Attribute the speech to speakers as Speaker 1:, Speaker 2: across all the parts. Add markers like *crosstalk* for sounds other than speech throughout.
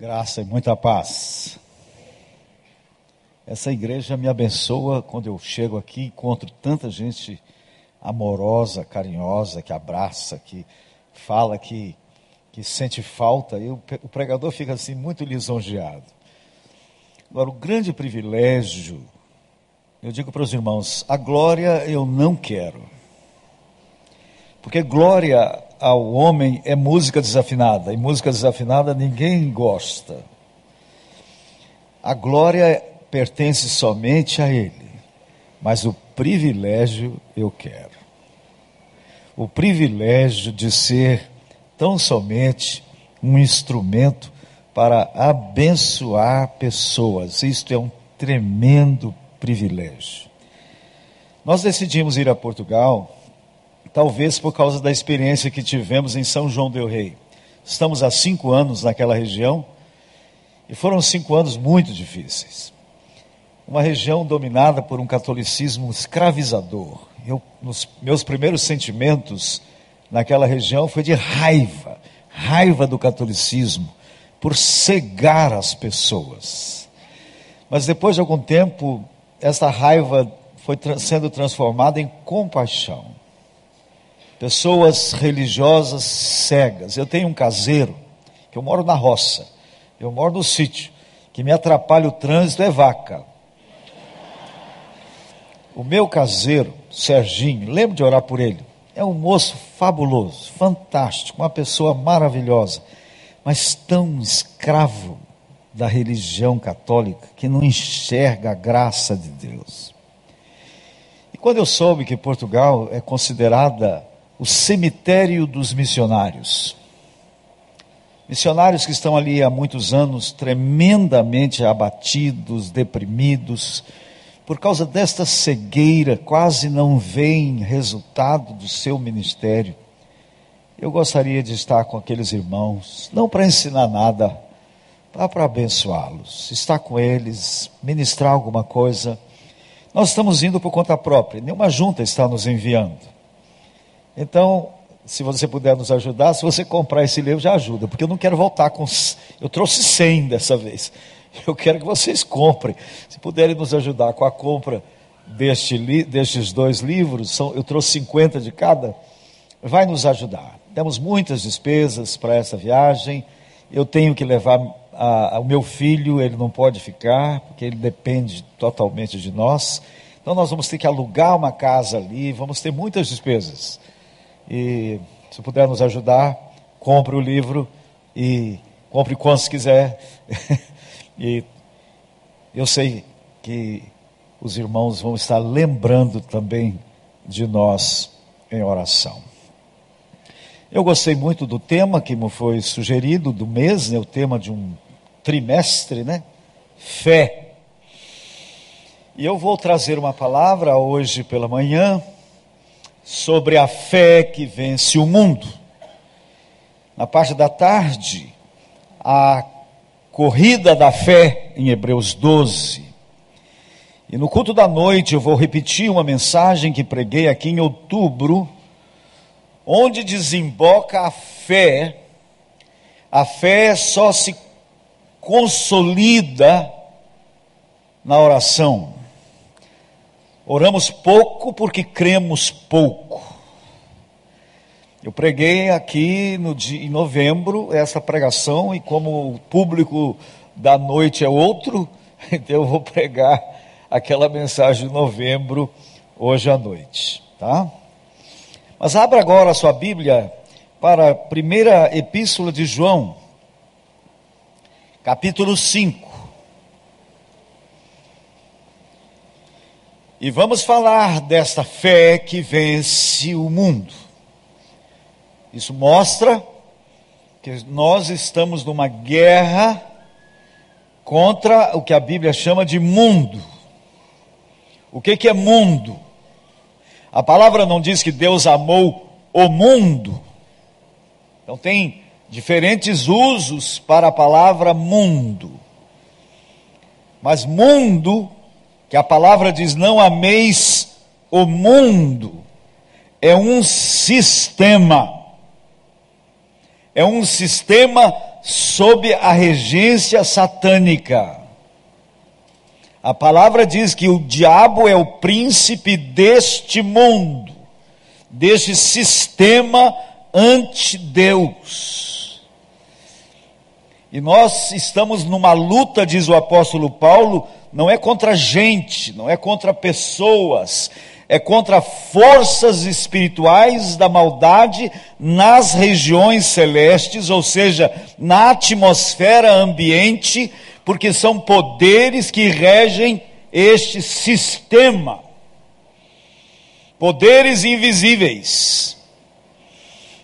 Speaker 1: Graça e muita paz. Essa igreja me abençoa quando eu chego aqui encontro tanta gente amorosa, carinhosa, que abraça, que fala, que, que sente falta. E o, o pregador fica assim muito lisonjeado. Agora, o grande privilégio, eu digo para os irmãos, a glória eu não quero. Porque glória ao homem é música desafinada, e música desafinada ninguém gosta. A glória pertence somente a Ele, mas o privilégio eu quero. O privilégio de ser tão somente um instrumento para abençoar pessoas. Isto é um tremendo privilégio. Nós decidimos ir a Portugal talvez por causa da experiência que tivemos em São João del Rei. Estamos há cinco anos naquela região e foram cinco anos muito difíceis. Uma região dominada por um catolicismo escravizador. Eu, nos meus primeiros sentimentos naquela região foi de raiva, raiva do catolicismo, por cegar as pessoas. Mas depois de algum tempo, essa raiva foi sendo transformada em compaixão pessoas religiosas cegas. Eu tenho um caseiro, que eu moro na roça, eu moro no sítio, que me atrapalha o trânsito é vaca. O meu caseiro, Serginho, lembro de orar por ele, é um moço fabuloso, fantástico, uma pessoa maravilhosa, mas tão escravo da religião católica que não enxerga a graça de Deus. E quando eu soube que Portugal é considerada o cemitério dos missionários. Missionários que estão ali há muitos anos tremendamente abatidos, deprimidos, por causa desta cegueira, quase não veem resultado do seu ministério. Eu gostaria de estar com aqueles irmãos, não para ensinar nada, para abençoá-los, estar com eles, ministrar alguma coisa. Nós estamos indo por conta própria, nenhuma junta está nos enviando. Então, se você puder nos ajudar, se você comprar esse livro, já ajuda, porque eu não quero voltar com. Eu trouxe 100 dessa vez. *laughs* Eu quero que vocês comprem. Se puderem nos ajudar com a compra deste, destes dois livros, são, eu trouxe 50 de cada, vai nos ajudar. Temos muitas despesas para essa viagem. Eu tenho que levar a, a, o meu filho, ele não pode ficar, porque ele depende totalmente de nós. Então, nós vamos ter que alugar uma casa ali, vamos ter muitas despesas. E se puder nos ajudar, compre o livro e compre quantos quiser. *laughs* e eu sei que os irmãos vão estar lembrando também de nós em oração. Eu gostei muito do tema que me foi sugerido do mês, né, o tema de um trimestre, né? Fé. E eu vou trazer uma palavra hoje pela manhã sobre a fé que vence o mundo. Na parte da tarde, a corrida da fé em Hebreus 12. E no culto da noite eu vou repetir uma mensagem que preguei aqui em outubro, onde desemboca a fé. A fé só se consolida na oração. Oramos pouco porque cremos pouco. Eu preguei aqui no dia, em novembro essa pregação e como o público da noite é outro, *laughs* então eu vou pregar aquela mensagem de novembro hoje à noite, tá? Mas abra agora a sua Bíblia para a primeira epístola de João, capítulo 5. E vamos falar desta fé que vence o mundo. Isso mostra que nós estamos numa guerra contra o que a Bíblia chama de mundo. O que, que é mundo? A palavra não diz que Deus amou o mundo. Então tem diferentes usos para a palavra mundo. Mas mundo que a palavra diz: não ameis o mundo, é um sistema, é um sistema sob a regência satânica. A palavra diz que o diabo é o príncipe deste mundo, deste sistema anti-Deus. E nós estamos numa luta, diz o apóstolo Paulo, não é contra gente, não é contra pessoas, é contra forças espirituais da maldade nas regiões celestes, ou seja, na atmosfera ambiente, porque são poderes que regem este sistema. Poderes invisíveis.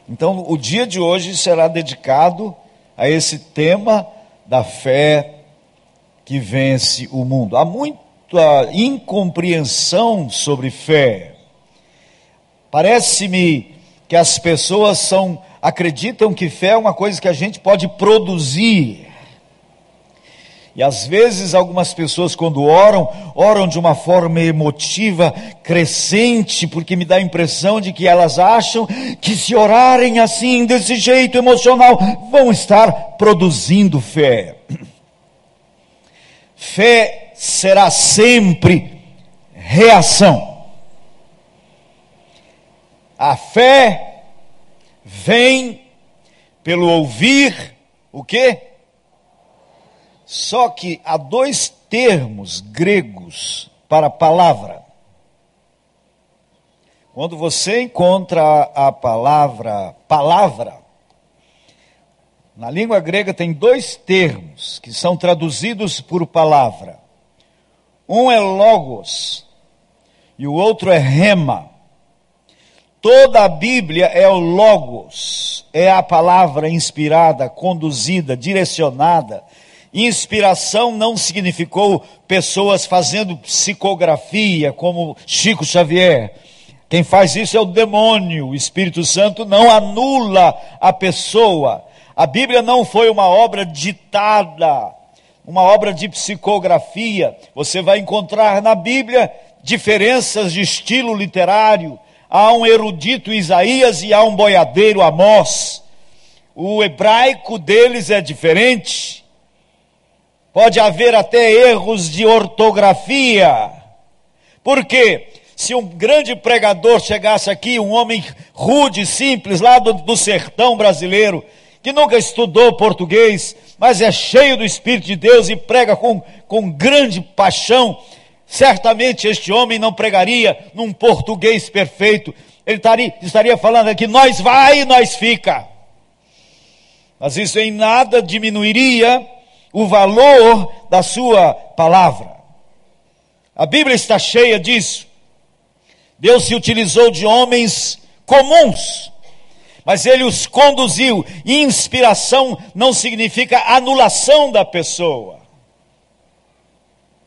Speaker 1: Então, o dia de hoje será dedicado a esse tema da fé que vence o mundo. Há muita incompreensão sobre fé. Parece-me que as pessoas são acreditam que fé é uma coisa que a gente pode produzir. E às vezes algumas pessoas quando oram, oram de uma forma emotiva, crescente, porque me dá a impressão de que elas acham que se orarem assim, desse jeito emocional, vão estar produzindo fé. *clears throat* Fé será sempre reação. A fé vem pelo ouvir o quê? Só que há dois termos gregos para palavra. Quando você encontra a palavra palavra, na língua grega tem dois termos que são traduzidos por palavra. Um é logos e o outro é rema. Toda a Bíblia é o logos, é a palavra inspirada, conduzida, direcionada. Inspiração não significou pessoas fazendo psicografia, como Chico Xavier. Quem faz isso é o demônio. O Espírito Santo não anula a pessoa a Bíblia não foi uma obra ditada, uma obra de psicografia. Você vai encontrar na Bíblia diferenças de estilo literário. Há um erudito Isaías e há um boiadeiro Amós. O hebraico deles é diferente. Pode haver até erros de ortografia. Por quê? Se um grande pregador chegasse aqui, um homem rude, simples, lá do, do sertão brasileiro, que nunca estudou português, mas é cheio do Espírito de Deus e prega com, com grande paixão, certamente este homem não pregaria num português perfeito, ele estaria, estaria falando aqui, nós vai e nós fica. Mas isso em nada diminuiria o valor da sua palavra. A Bíblia está cheia disso. Deus se utilizou de homens comuns mas ele os conduziu. Inspiração não significa anulação da pessoa.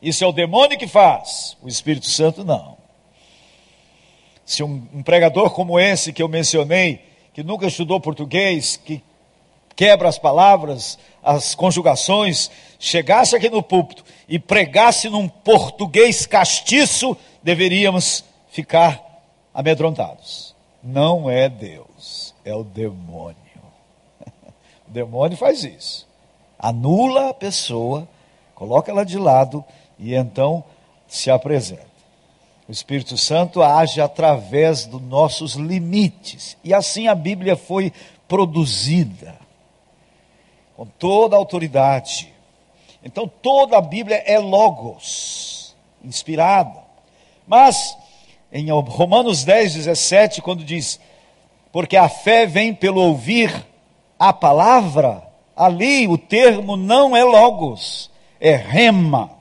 Speaker 1: Isso é o demônio que faz, o Espírito Santo não. Se um, um pregador como esse que eu mencionei, que nunca estudou português, que quebra as palavras, as conjugações, chegasse aqui no púlpito e pregasse num português castiço, deveríamos ficar amedrontados. Não é Deus é o demônio. *laughs* O demônio faz isso. Anula a pessoa, coloca ela de lado e então se apresenta. O Espírito Santo age através dos nossos limites. E assim a Bíblia foi produzida, com toda a autoridade. Então toda a Bíblia é logos, inspirada. Mas em Romanos 10, 17, quando diz: porque a fé vem pelo ouvir a palavra. Ali o termo não é logos, é rema.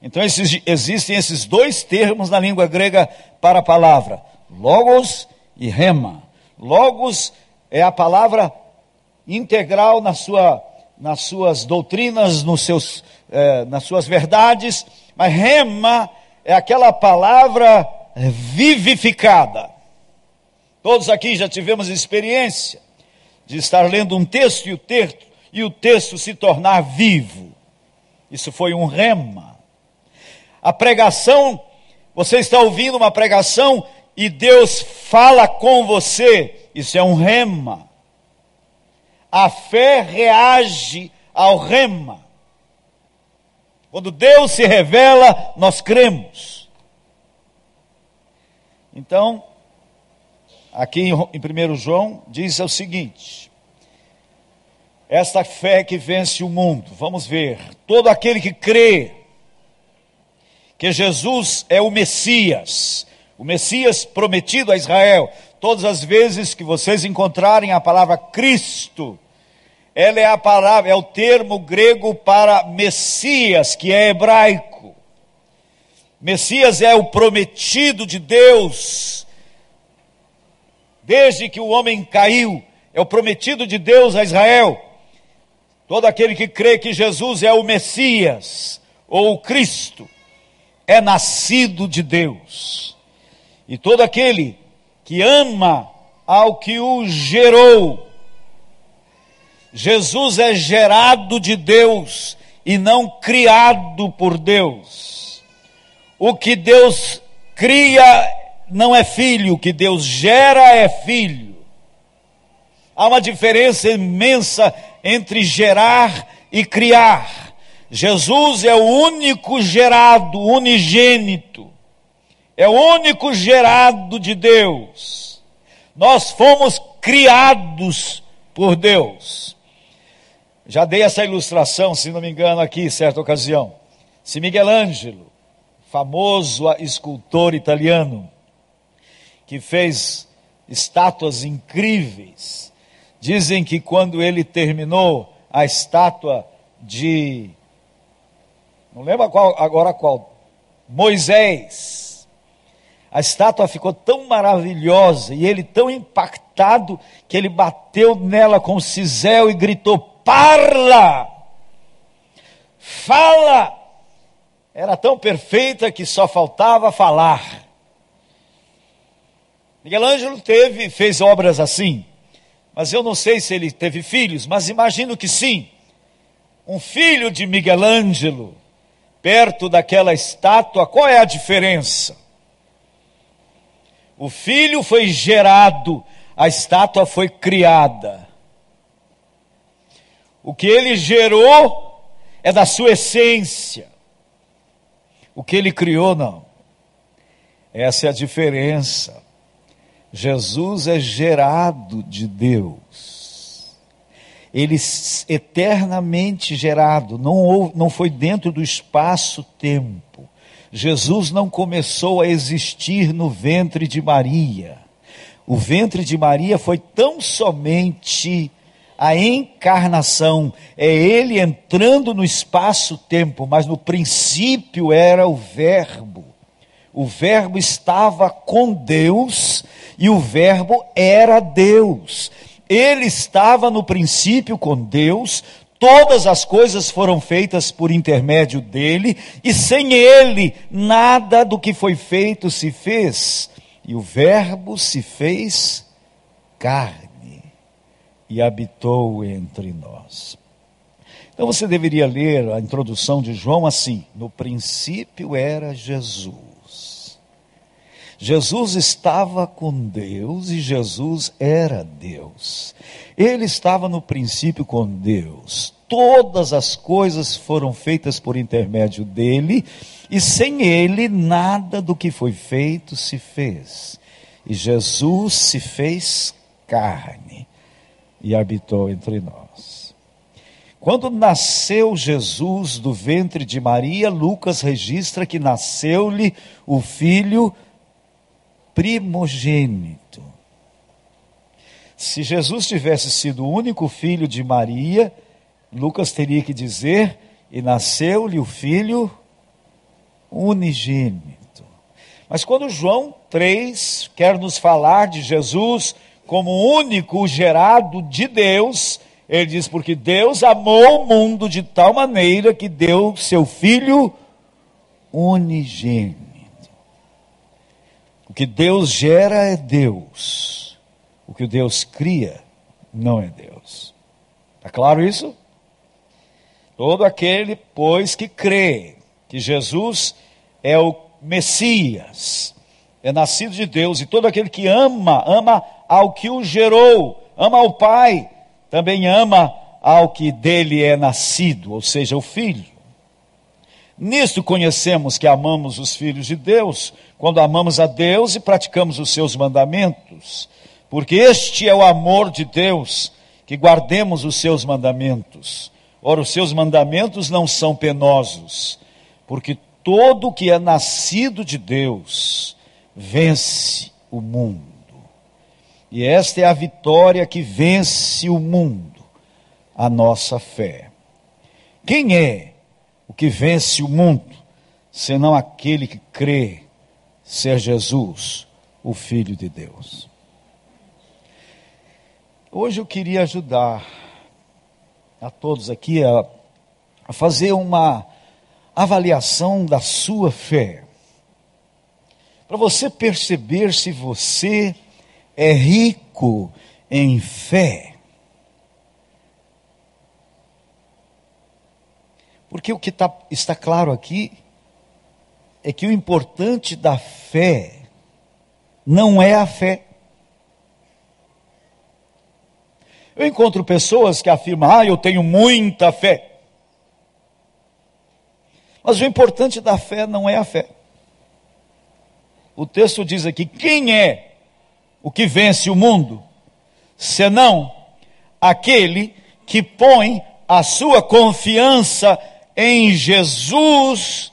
Speaker 1: Então esses, existem esses dois termos na língua grega para a palavra: logos e rema. Logos é a palavra integral na sua, nas suas doutrinas, nos seus, eh, nas suas verdades, mas rema é aquela palavra vivificada. Todos aqui já tivemos experiência de estar lendo um texto e o texto, e o texto se tornar vivo. Isso foi um rema. A pregação, você está ouvindo uma pregação e Deus fala com você, isso é um rema. A fé reage ao rema. Quando Deus se revela, nós cremos. Então, aqui em 1 João diz o seguinte: esta fé que vence o mundo, vamos ver, todo aquele que crê que Jesus é o Messias, o Messias prometido a Israel, todas as vezes que vocês encontrarem a palavra Cristo, ela é a palavra, é o termo grego para Messias, que é hebraico. Messias é o prometido de Deus. Desde que o homem caiu, é o prometido de Deus a Israel. Todo aquele que crê que Jesus é o Messias ou o Cristo é nascido de Deus. E todo aquele que ama ao que o gerou, Jesus é gerado de Deus e não criado por Deus. O que Deus cria não é filho, o que Deus gera é filho. Há uma diferença imensa entre gerar e criar. Jesus é o único gerado, unigênito. É o único gerado de Deus. Nós fomos criados por Deus. Já dei essa ilustração, se não me engano, aqui, certa ocasião. Se Miguel Ângelo, famoso escultor italiano, que fez estátuas incríveis, dizem que quando ele terminou a estátua de. Não lembro qual, agora qual. Moisés. A estátua ficou tão maravilhosa e ele tão impactado que ele bateu nela com o cisel e gritou: parla, fala. Era tão perfeita que só faltava falar. Miguel Ângelo teve, fez obras assim, mas eu não sei se ele teve filhos, mas imagino que sim. Um filho de Miguel Ângelo, perto daquela estátua, qual é a diferença? O filho foi gerado, a estátua foi criada. O que ele gerou é da sua essência. O que ele criou, não. Essa é a diferença. Jesus é gerado de Deus. Ele eternamente gerado, não, não foi dentro do espaço-tempo. Jesus não começou a existir no ventre de Maria. O ventre de Maria foi tão somente a encarnação, é ele entrando no espaço-tempo, mas no princípio era o Verbo. O Verbo estava com Deus e o Verbo era Deus. Ele estava no princípio com Deus, todas as coisas foram feitas por intermédio dele, e sem ele, nada do que foi feito se fez. E o Verbo se fez carne e habitou entre nós. Então você deveria ler a introdução de João assim: no princípio era Jesus. Jesus estava com Deus e Jesus era Deus. Ele estava no princípio com Deus. Todas as coisas foram feitas por intermédio dele, e sem ele nada do que foi feito se fez. E Jesus se fez carne e habitou entre nós. Quando nasceu Jesus do ventre de Maria, Lucas registra que nasceu-lhe o filho primogênito. Se Jesus tivesse sido o único filho de Maria, Lucas teria que dizer: e nasceu-lhe o filho unigênito. Mas quando João 3 quer nos falar de Jesus como único gerado de Deus, ele diz: porque Deus amou o mundo de tal maneira que deu seu Filho unigênito. Que Deus gera é Deus, o que Deus cria não é Deus. Está claro isso? Todo aquele, pois, que crê que Jesus é o Messias, é nascido de Deus, e todo aquele que ama, ama ao que o gerou, ama ao Pai, também ama ao que dele é nascido, ou seja, o filho. Nisto conhecemos que amamos os filhos de Deus, quando amamos a Deus e praticamos os seus mandamentos, porque este é o amor de Deus, que guardemos os seus mandamentos. Ora, os seus mandamentos não são penosos, porque todo que é nascido de Deus vence o mundo. E esta é a vitória que vence o mundo, a nossa fé. Quem é o que vence o mundo, senão aquele que crê ser Jesus, o Filho de Deus? Hoje eu queria ajudar a todos aqui a, fazer uma avaliação da sua fé. Para você perceber se você é rico em fé. Porque o que tá, está claro aqui é que o importante da fé não é a fé. Eu encontro pessoas que afirmam, ah, eu tenho muita fé. Mas o importante da fé não é a fé. O texto diz aqui: quem é o que vence o mundo, senão aquele que põe a sua confiança em Jesus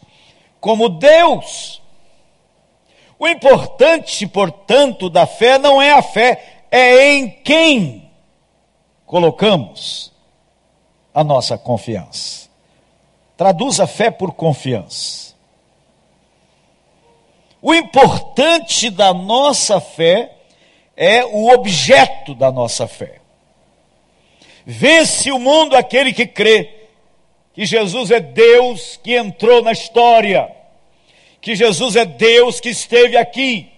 Speaker 1: como Deus? O importante, portanto, da fé não é a fé, é em quem colocamos a nossa confiança. Traduza fé por confiança. O importante da nossa fé é o objeto da nossa fé. Vence o mundo aquele que crê que Jesus é Deus que entrou na história, que Jesus é Deus que esteve aqui.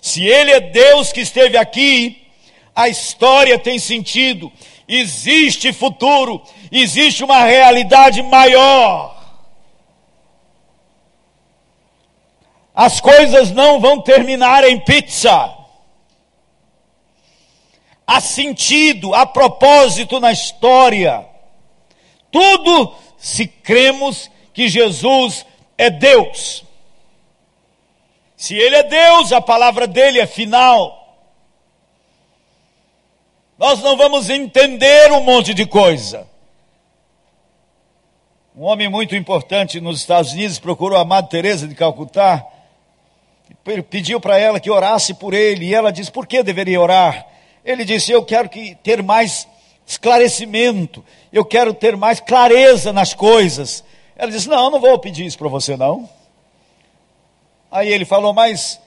Speaker 1: Se Ele é Deus que esteve aqui, a história tem sentido, existe futuro, existe uma realidade maior. As coisas não vão terminar em pizza. Há sentido, há propósito na história. Tudo se cremos que Jesus é Deus. Se Ele é Deus, a palavra dele é final. Nós não vamos entender um monte de coisa. Um homem muito importante nos Estados Unidos procurou a Madre Teresa de Calcutá, pediu para ela que orasse por ele, e ela disse: "Por que deveria orar?" Ele disse: "Eu quero que ter mais esclarecimento, eu quero ter mais clareza nas coisas." Ela disse: "Não, não vou pedir isso para você não." Aí ele falou: "Mas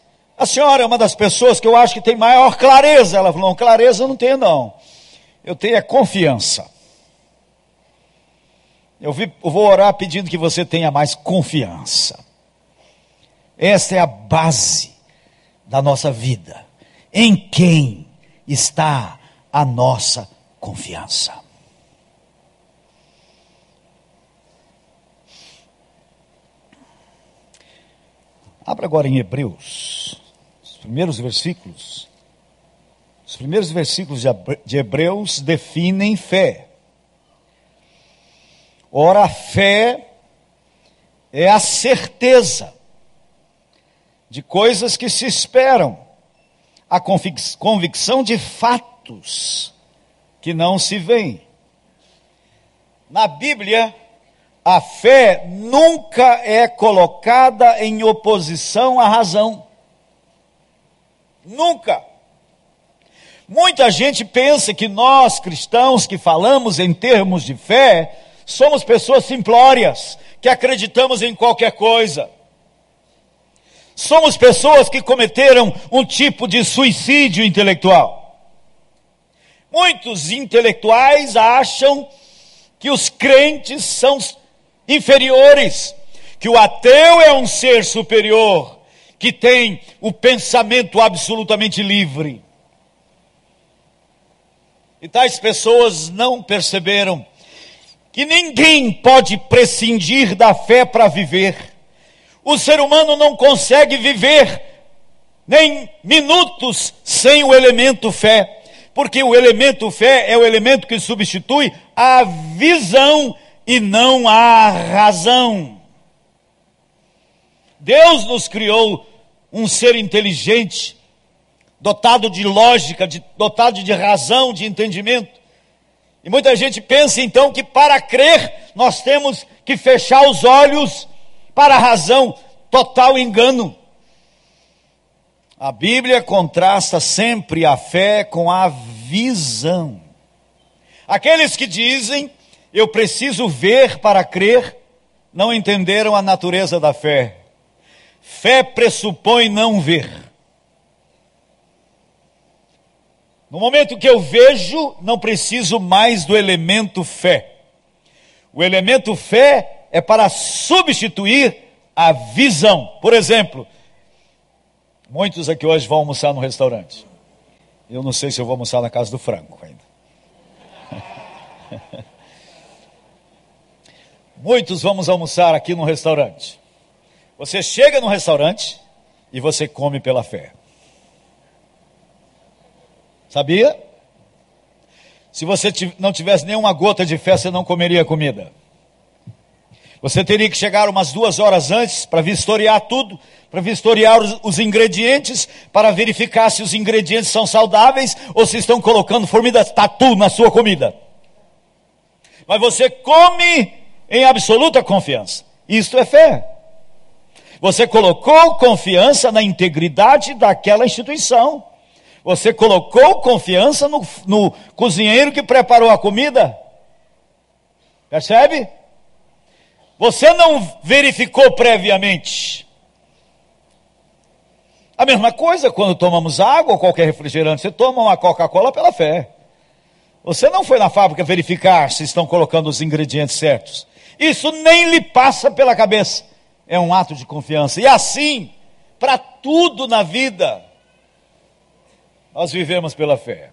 Speaker 1: a senhora é uma das pessoas que eu acho que tem maior clareza. Ela falou: não, clareza eu não tenho, não. Eu tenho é confiança. Eu vou orar pedindo que você tenha mais confiança. Esta é a base da nossa vida. Em quem está a nossa confiança? Abra agora em Hebreus primeiros versículos. Os primeiros versículos de Hebreus definem fé. Ora, a fé é a certeza de coisas que se esperam, a convicção de fatos que não se veem. Na Bíblia, a fé nunca é colocada em oposição à razão. Nunca. Muita gente pensa que nós cristãos que falamos em termos de fé, somos pessoas simplórias, que acreditamos em qualquer coisa. Somos pessoas que cometeram um tipo de suicídio intelectual. Muitos intelectuais acham que os crentes são inferiores, que o ateu é um ser superior, que tem o pensamento absolutamente livre. E tais pessoas não perceberam que ninguém pode prescindir da fé para viver. O ser humano não consegue viver nem minutos sem o elemento fé Porque o elemento fé é o elemento que substitui a visão e não a razão. Deus nos criou um ser inteligente, dotado de lógica, de, dotado de razão, de entendimento. E muita gente pensa então que para crer nós temos que fechar os olhos para a razão, total engano. A Bíblia contrasta sempre a fé com a visão. Aqueles que dizem, eu preciso ver para crer, não entenderam a natureza da fé. Fé pressupõe não ver. No momento que eu vejo, não preciso mais do elemento fé. O elemento fé é para substituir a visão. Por exemplo, muitos aqui hoje vão almoçar no restaurante. Eu não sei se eu vou almoçar na casa do Franco ainda. *laughs* Muitos vamos almoçar aqui no restaurante. Você chega no restaurante e você come pela fé. Sabia? Se você não tivesse nenhuma gota de fé, você não comeria comida. Você teria que chegar umas duas horas antes para vistoriar tudo, para vistoriar os, ingredientes, para verificar se os ingredientes são saudáveis ou se estão colocando formidas tatu na sua comida. Mas você come em absoluta confiança. Isto é fé. Você colocou confiança na integridade daquela instituição. Você colocou confiança no, no cozinheiro que preparou a comida. Percebe? Você não verificou previamente. A mesma coisa quando tomamos água ou qualquer refrigerante, você toma uma Coca-Cola pela fé. Você não foi na fábrica verificar se estão colocando os ingredientes certos. Isso nem lhe passa pela cabeça é um ato de confiança. E assim, para tudo na vida, nós vivemos pela fé.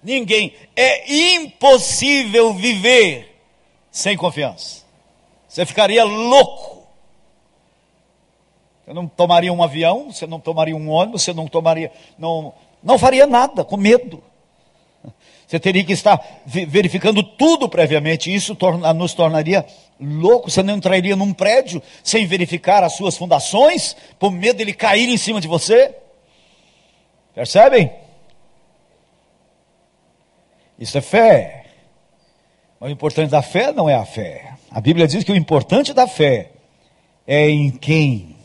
Speaker 1: Ninguém, é impossível viver sem confiança. Você ficaria louco. Você não tomaria um avião, você não tomaria um ônibus, você não tomaria, não, não faria nada com medo. Você teria que estar verificando tudo previamente. Isso torna, nos tornaria loucos. Você não entraria num prédio sem verificar as suas fundações, por medo de ele cair em cima de você. Percebem? Isso é fé. Mas o importante da fé não é a fé. A Bíblia diz que o importante da fé é em quem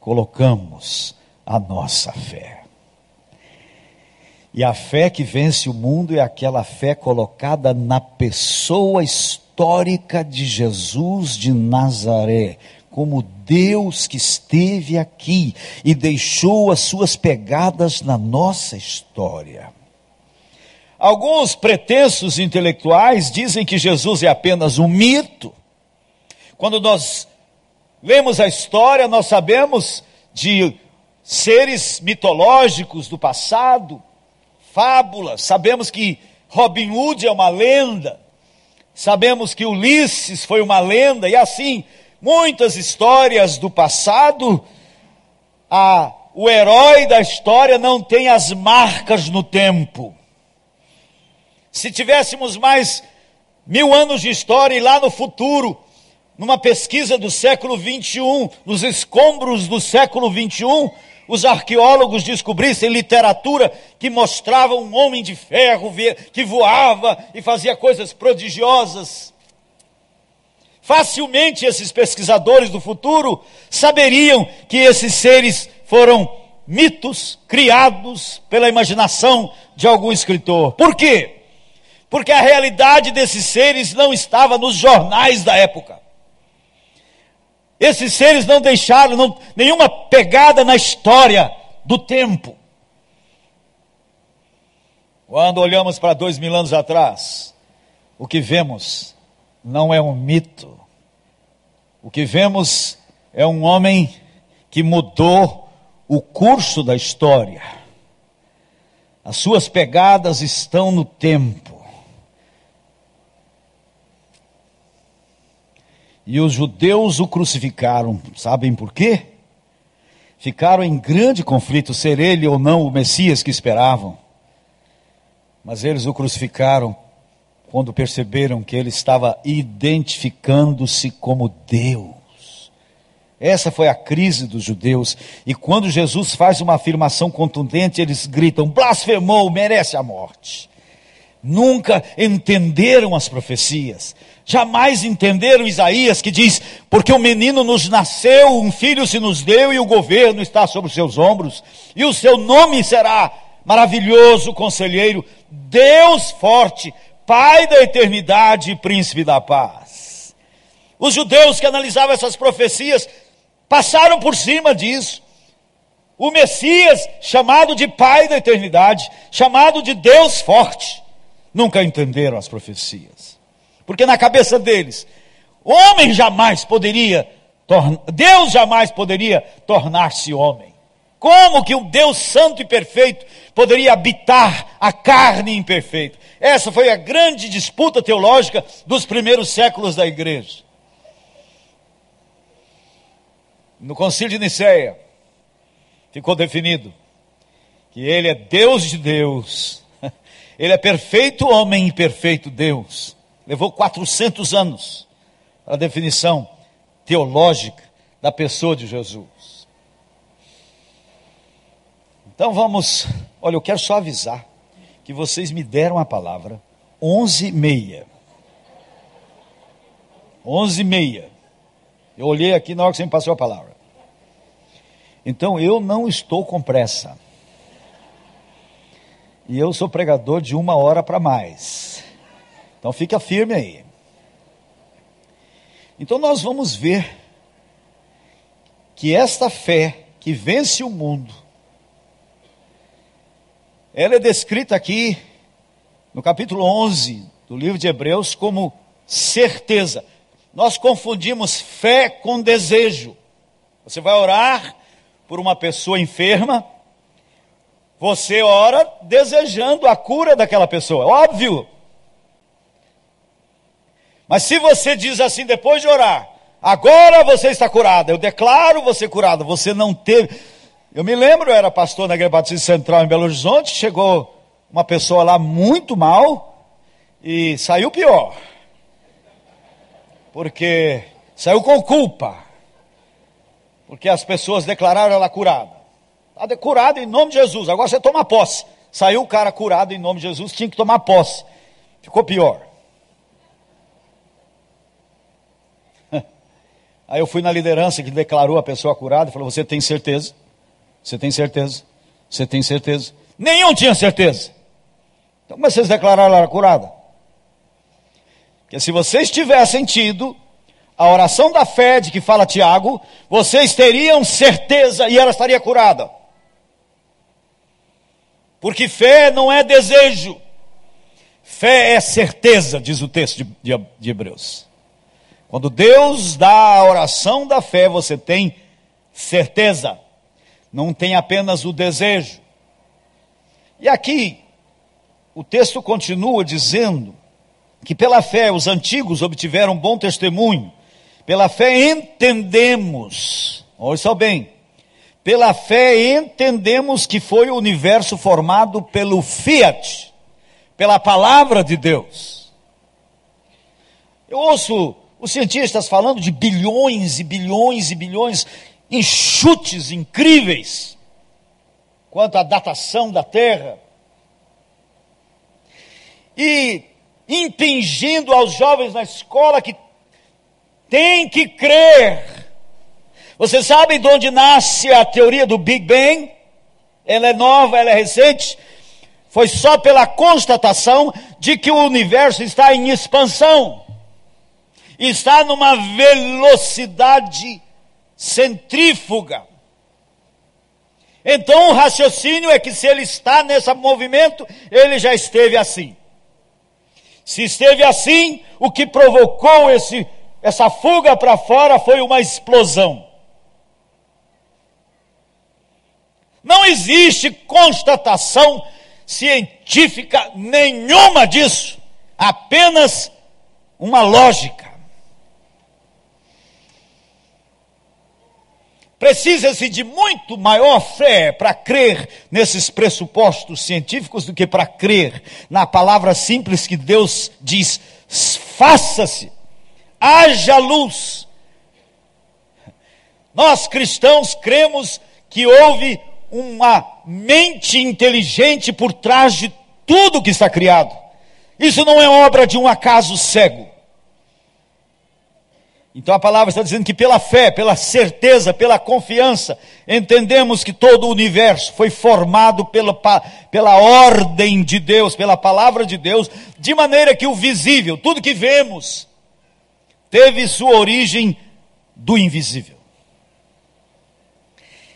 Speaker 1: colocamos a nossa fé. E a fé que vence o mundo é aquela fé colocada na pessoa histórica de Jesus de Nazaré, como Deus que esteve aqui e deixou as suas pegadas na nossa história. Alguns pretensos intelectuais dizem que Jesus é apenas um mito. Quando nós lemos a história, nós sabemos de seres mitológicos do passado, fábulas, sabemos que Robin Hood é uma lenda, sabemos que Ulisses foi uma lenda, e assim, muitas histórias do passado, a, o herói da história não tem as marcas no tempo. Se tivéssemos mais mil anos de história e lá no futuro, numa pesquisa do século 21, nos escombros do século 21, os arqueólogos descobrissem literatura que mostrava um homem de ferro que voava e fazia coisas prodigiosas. Facilmente esses pesquisadores do futuro saberiam que esses seres foram mitos criados pela imaginação de algum escritor. Por quê? Porque a realidade desses seres não estava nos jornais da época. Esses seres não deixaram não, nenhuma pegada na história do tempo. Quando olhamos para dois mil anos atrás, o que vemos não é um mito. O que vemos é um homem que mudou o curso da história. As suas pegadas estão no tempo. E os judeus o crucificaram. Sabem por quê? Ficaram em grande conflito ser ele ou não o Messias que esperavam. Mas eles o crucificaram quando perceberam que ele estava identificando-se como Deus. Essa foi a crise dos judeus. E quando Jesus faz uma afirmação contundente, eles gritam: blasfemou, merece a morte. Nunca entenderam as profecias. Jamais entenderam Isaías que diz: Porque o menino nos nasceu, um filho se nos deu e o governo está sobre os seus ombros, e o seu nome será maravilhoso conselheiro, Deus forte, Pai da eternidade e príncipe da paz. Os judeus que analisavam essas profecias passaram por cima disso. O Messias, chamado de Pai da eternidade, chamado de Deus forte, nunca entenderam as profecias. Porque na cabeça deles, homem jamais poderia, Deus jamais poderia tornar-se homem. Como que um Deus santo e perfeito poderia habitar a carne imperfeita? Essa foi a grande disputa teológica dos primeiros séculos da igreja. No concílio de Nicéia, ficou definido que ele é Deus de Deus, *laughs* ele é perfeito homem e perfeito Deus. Levou 400 anos a definição teológica da pessoa de Jesus. Então vamos, olha, eu quero só avisar que vocês me deram a palavra 11 e meia. 11 e meia. Eu olhei aqui na hora que você me passou a palavra. Então eu não estou com pressa. E eu sou pregador de uma hora para mais. Então fica firme aí. Então nós vamos ver que esta fé que vence o mundo, ela é descrita aqui no capítulo 11 do livro de Hebreus como certeza. Nós confundimos fé com desejo. Você vai orar por uma pessoa enferma, você ora desejando a cura daquela pessoa, óbvio. Mas se você diz assim depois de orar, agora você está curado, eu declaro você curado, você não teve. Eu me lembro, eu era pastor na Igreja Batista Central em Belo Horizonte, chegou uma pessoa lá muito mal e saiu pior. Porque saiu com culpa. Porque as pessoas declararam ela curada. Está curada em nome de Jesus. Agora você toma posse. Saiu o cara curado em nome de Jesus, tinha que tomar posse. Ficou pior. Aí eu fui na liderança que declarou a pessoa curada e falou: Você tem certeza? Você tem certeza? Você tem certeza? Nenhum tinha certeza. Então, como vocês declararam ela curada? Porque se vocês tivessem tido a oração da fé de que fala Tiago, vocês teriam certeza e ela estaria curada. Porque fé não é desejo, fé é certeza, diz o texto de, de, de Hebreus. Quando Deus dá a oração da fé, você tem certeza, não tem apenas o desejo. E aqui, o texto continua dizendo que pela fé os antigos obtiveram bom testemunho. Pela fé entendemos, ouça bem, pela fé entendemos que foi o universo formado pelo fiat, pela palavra de Deus. Eu ouço os cientistas falando de bilhões e bilhões e bilhões em chutes incríveis quanto à datação da Terra. E impingindo aos jovens na escola que tem que crer. Você sabe de onde nasce a teoria do Big Bang? Ela é nova, ela é recente. Foi só pela constatação de que o universo está em expansão. Está numa velocidade centrífuga. Então o raciocínio é que se ele está nesse movimento, ele já esteve assim. Se esteve assim, o que provocou esse essa fuga para fora foi uma explosão. Não existe constatação científica nenhuma disso, apenas uma lógica. Precisa-se de muito maior fé para crer nesses pressupostos científicos do que para crer na palavra simples que Deus diz: faça-se, haja luz. Nós cristãos cremos que houve uma mente inteligente por trás de tudo que está criado. Isso não é obra de um acaso cego. Então a palavra está dizendo que pela fé, pela certeza, pela confiança, entendemos que todo o universo foi formado pela, pela ordem de Deus, pela palavra de Deus, de maneira que o visível, tudo que vemos, teve sua origem do invisível.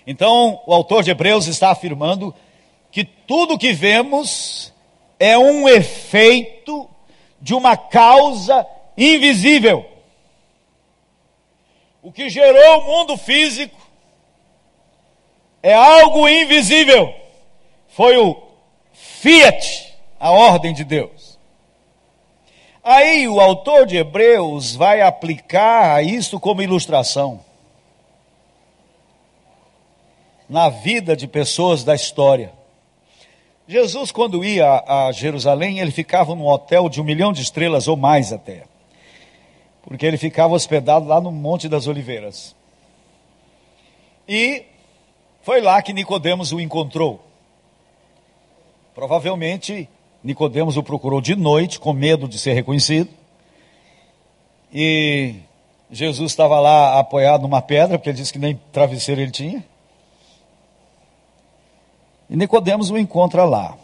Speaker 1: Então o autor de Hebreus está afirmando que tudo que vemos é um efeito de uma causa invisível. O que gerou o mundo físico é algo invisível. Foi o fiat, a ordem de Deus. Aí o autor de Hebreus vai aplicar isso como ilustração na vida de pessoas da história. Jesus, quando ia a Jerusalém, ele ficava num hotel de um milhão de estrelas ou mais até porque ele ficava hospedado lá no Monte das Oliveiras. E foi lá que Nicodemos o encontrou. Provavelmente Nicodemos o procurou de noite, com medo de ser reconhecido. E Jesus estava lá apoiado numa pedra, porque ele disse que nem travesseiro ele tinha. E Nicodemos o encontra lá.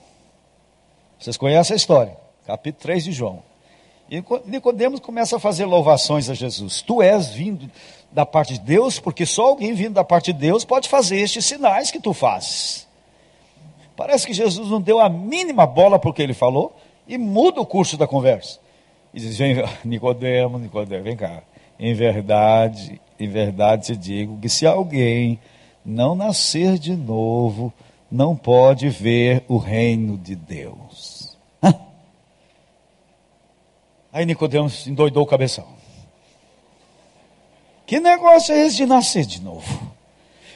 Speaker 1: Vocês conhecem a história, capítulo 3 de João. E Nicodemos começa a fazer louvações a Jesus. Tu és vindo da parte de Deus, porque só alguém vindo da parte de Deus pode fazer estes sinais que tu fazes. Parece que Jesus não deu a mínima bola para o que ele falou e muda o curso da conversa. E diz: vem, *laughs* Nicodemo, Nicodemo, vem cá. Em verdade, em verdade te digo que se alguém não nascer de novo, não pode ver o reino de Deus. Aí Nicodemos endoidou o cabeção. Que negócio é esse de nascer de novo?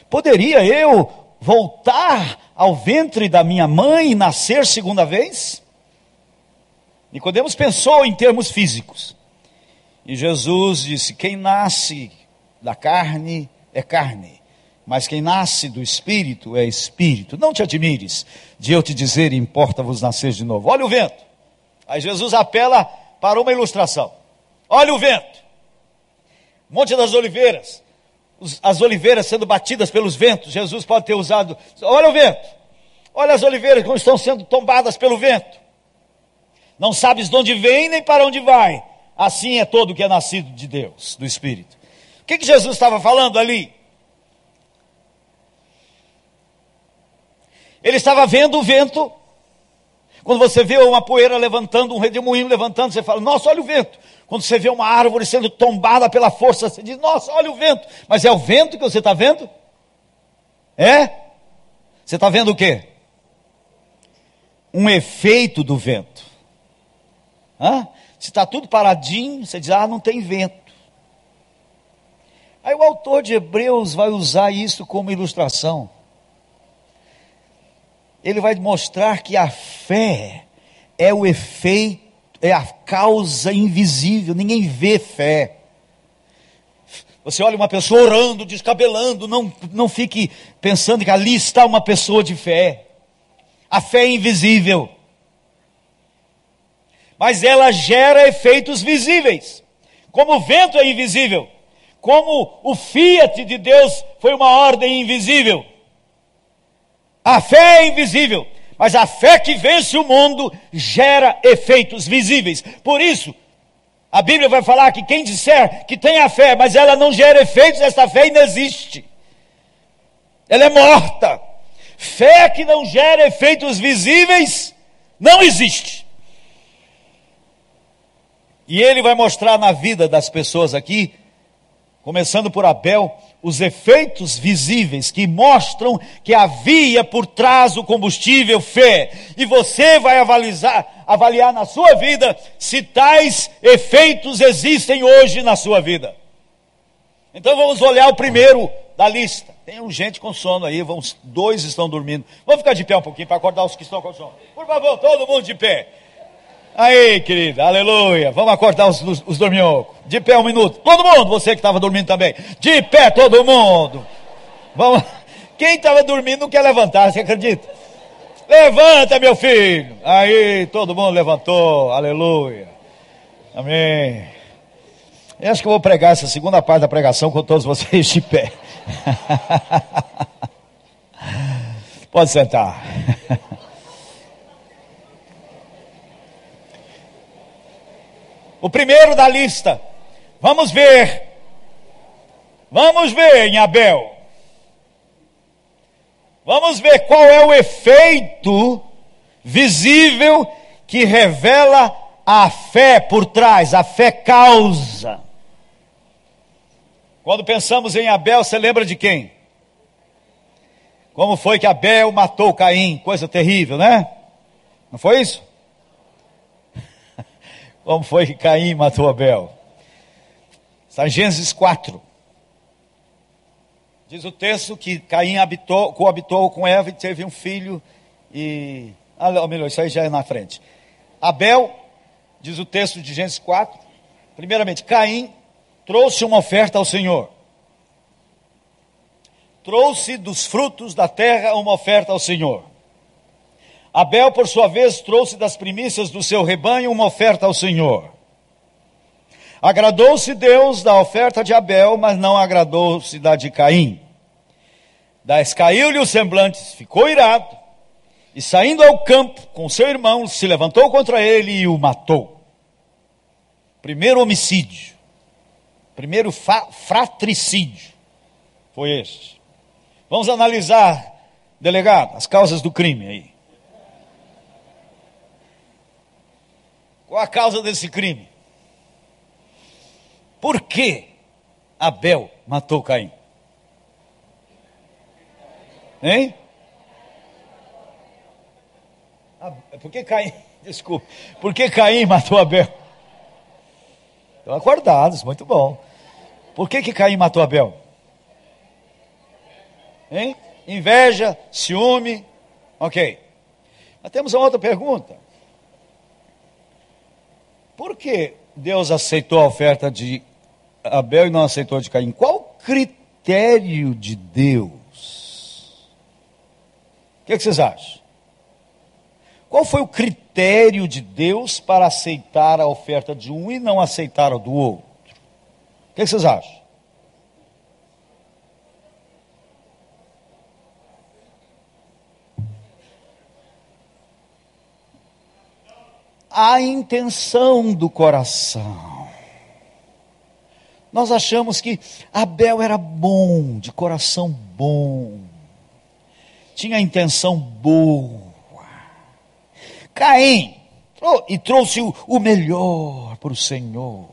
Speaker 1: Poderia eu voltar ao ventre da minha mãe e nascer segunda vez? Nicodemos pensou em termos físicos. E Jesus disse: quem nasce da carne é carne, mas quem nasce do espírito é espírito. Não te admires de eu te dizer, importa-vos nascer de novo. Olha o vento. Aí Jesus apela para uma ilustração. Olha o vento. Monte das Oliveiras. As oliveiras sendo batidas pelos ventos. Jesus pode ter usado. Olha o vento. Olha as oliveiras como estão sendo tombadas pelo vento. Não sabes de onde vem nem para onde vai. Assim é todo que é nascido de Deus, do Espírito. O que, que Jesus estava falando ali? Ele estava vendo o vento quando você vê uma poeira levantando, um redemoinho levantando, você fala, nossa, olha o vento. Quando você vê uma árvore sendo tombada pela força, você diz, nossa, olha o vento. Mas é o vento que você está vendo? É? Você está vendo o quê? Um efeito do vento. Hã? Se está tudo paradinho, você diz, ah, não tem vento. Aí o autor de Hebreus vai usar isso como ilustração ele vai mostrar que a fé é o efeito, é a causa invisível, ninguém vê fé. Você olha uma pessoa orando, descabelando, não, não fique pensando que ali está uma pessoa de fé. A fé é invisível. Mas ela gera efeitos visíveis. Como o vento é invisível, como o fiat de Deus foi uma ordem invisível. A fé é invisível, mas a fé que vence o mundo gera efeitos visíveis. Por isso, a Bíblia vai falar que quem disser que tem a fé, mas ela não gera efeitos, essa fé inexiste. Ela é morta. Fé que não gera efeitos visíveis não existe. E ele vai mostrar na vida das pessoas aqui, começando por Abel, os efeitos visíveis que mostram que havia por trás o combustível fé. E você vai avalizar, avaliar na sua vida se tais efeitos existem hoje na sua vida. Então vamos olhar o primeiro da lista. Tem um gente com sono aí, vamos, dois estão dormindo. Vamos ficar de pé um pouquinho para acordar os que estão com sono. Por favor, todo mundo de pé. Aí, querida, aleluia. Vamos acordar os, os, os dorminhocos. De pé um minuto. Todo mundo, você que estava dormindo também. De pé, todo mundo. Vamos. Quem estava dormindo não quer levantar, você acredita? Levanta, meu filho. Aí, todo mundo levantou. Aleluia. Amém. Eu acho que eu vou pregar essa segunda parte da pregação com todos vocês de pé. *laughs* Pode sentar. *laughs* O primeiro da lista. Vamos ver. Vamos ver em Abel. Vamos ver qual é o efeito visível que revela a fé por trás, a fé causa. Quando pensamos em Abel, você lembra de quem? Como foi que Abel matou Caim? Coisa terrível, né? Não foi isso? Como foi que Caim matou Abel? Está em Gênesis 4. Diz o texto que Caim habitou, coabitou com Eva e teve um filho e... Ah, melhor, isso aí já é na frente. Abel, diz o texto de Gênesis 4, primeiramente, Caim trouxe uma oferta ao Senhor. Trouxe dos frutos da terra uma oferta ao Senhor. Abel, por sua vez, trouxe das primícias do seu rebanho uma oferta ao Senhor. Agradou-se Deus da oferta de Abel, mas não agradou-se da de Caim. Das caiu-lhe o semblante, ficou irado, e saindo ao campo com seu irmão, se levantou contra ele e o matou. Primeiro homicídio. Primeiro fratricídio foi este. Vamos analisar, delegado, as causas do crime aí. Qual a causa desse crime? Por que Abel matou Caim? Hein? Ah, por que Caim, *laughs* desculpa, por que Caim matou Abel? Estão acordados, muito bom. Por que, que Caim matou Abel? Hein? Inveja, ciúme, ok. Mas temos uma outra pergunta. Por que Deus aceitou a oferta de Abel e não aceitou a de Caim? Qual critério de Deus? O que, é que vocês acham? Qual foi o critério de Deus para aceitar a oferta de um e não aceitar a do outro? O que, é que vocês acham? A intenção do coração. Nós achamos que Abel era bom, de coração bom, tinha a intenção boa. Caim, e trouxe o, o melhor para o Senhor.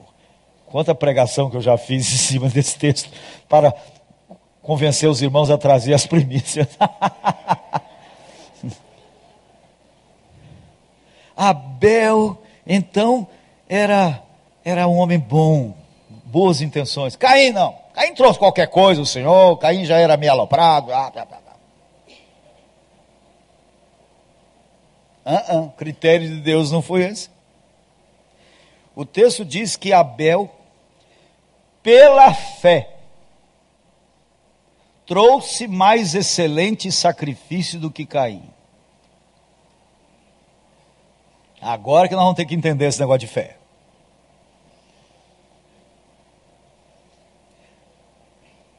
Speaker 1: Quanta pregação que eu já fiz *laughs* em cima desse texto para convencer os irmãos a trazer as primícias. *laughs* Abel, então, era, era um homem bom, boas intenções. Caim não. Caim trouxe qualquer coisa, o Senhor. Caim já era meio aloprado. Ah. Uh -uh, critério de Deus não foi esse. O texto diz que Abel, pela fé, trouxe mais excelente sacrifício do que Caim. Agora que nós vamos ter que entender esse negócio de fé.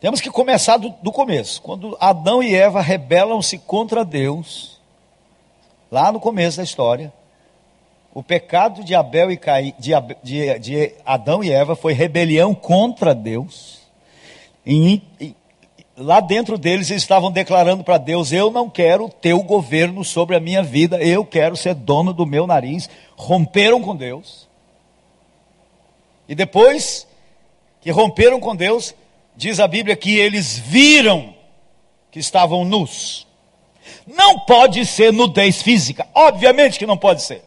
Speaker 1: Temos que começar do, do começo. Quando Adão e Eva rebelam-se contra Deus, lá no começo da história, o pecado de Abel e Caim, de, de, de Adão e Eva foi rebelião contra Deus. E, lá dentro deles eles estavam declarando para Deus: Eu não quero teu governo sobre a minha vida, eu quero ser dono do meu nariz. Romperam com Deus. E depois que romperam com Deus, diz a Bíblia que eles viram que estavam nus. Não pode ser nudez física, obviamente que não pode ser.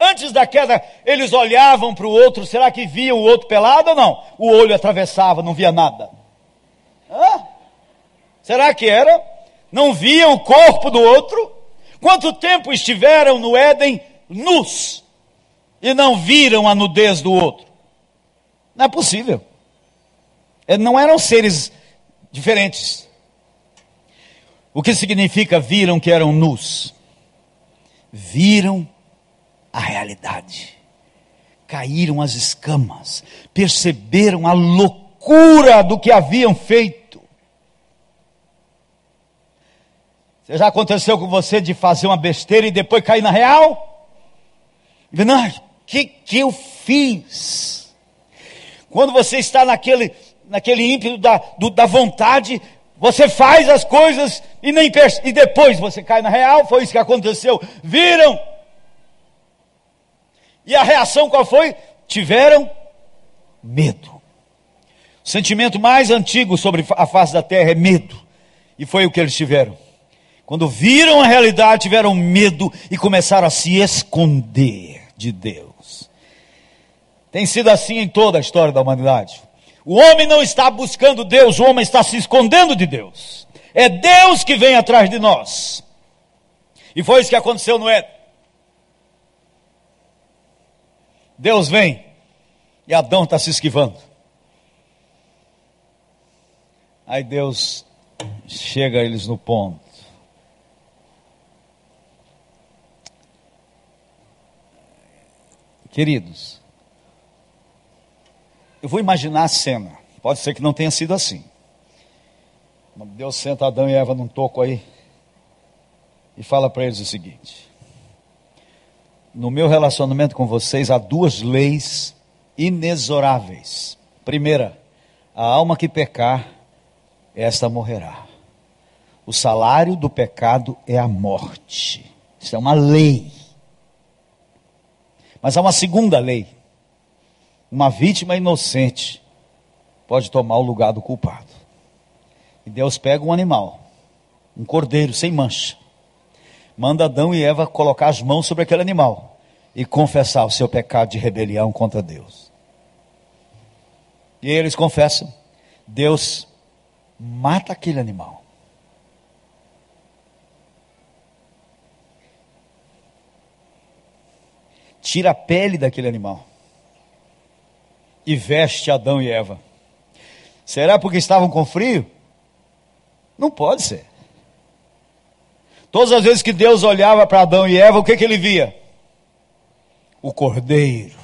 Speaker 1: Antes da queda, eles olhavam para o outro, será que viam o outro pelado ou não? O olho atravessava, não via nada. Hã? Será que era? Não viam o corpo do outro? Quanto tempo estiveram no Éden nus e não viram a nudez do outro? Não é possível. É, não eram seres diferentes. O que significa viram que eram nus? Viram a realidade. Caíram as escamas, perceberam a loucura do que haviam feito. Você já aconteceu com você de fazer uma besteira e depois cair na real? Não, o que, que eu fiz? Quando você está naquele, naquele ímpeto da, do, da vontade, você faz as coisas e, nem e depois você cai na real, foi isso que aconteceu. Viram? E a reação qual foi? Tiveram medo. O sentimento mais antigo sobre a face da terra é medo. E foi o que eles tiveram. Quando viram a realidade, tiveram medo e começaram a se esconder de Deus. Tem sido assim em toda a história da humanidade. O homem não está buscando Deus, o homem está se escondendo de Deus. É Deus que vem atrás de nós. E foi isso que aconteceu no Éden. Deus vem e Adão está se esquivando. Aí Deus chega a eles no ponto. Queridos, eu vou imaginar a cena. Pode ser que não tenha sido assim. Deus senta Adão e Eva num toco aí e fala para eles o seguinte: No meu relacionamento com vocês há duas leis inexoráveis. Primeira, a alma que pecar, esta morrerá. O salário do pecado é a morte. Isso é uma lei. Mas há uma segunda lei. Uma vítima inocente pode tomar o lugar do culpado. E Deus pega um animal, um cordeiro sem mancha, manda Adão e Eva colocar as mãos sobre aquele animal e confessar o seu pecado de rebelião contra Deus. E eles confessam. Deus mata aquele animal. Tira a pele daquele animal e veste Adão e Eva. Será porque estavam com frio? Não pode ser. Todas as vezes que Deus olhava para Adão e Eva, o que, que ele via? O cordeiro.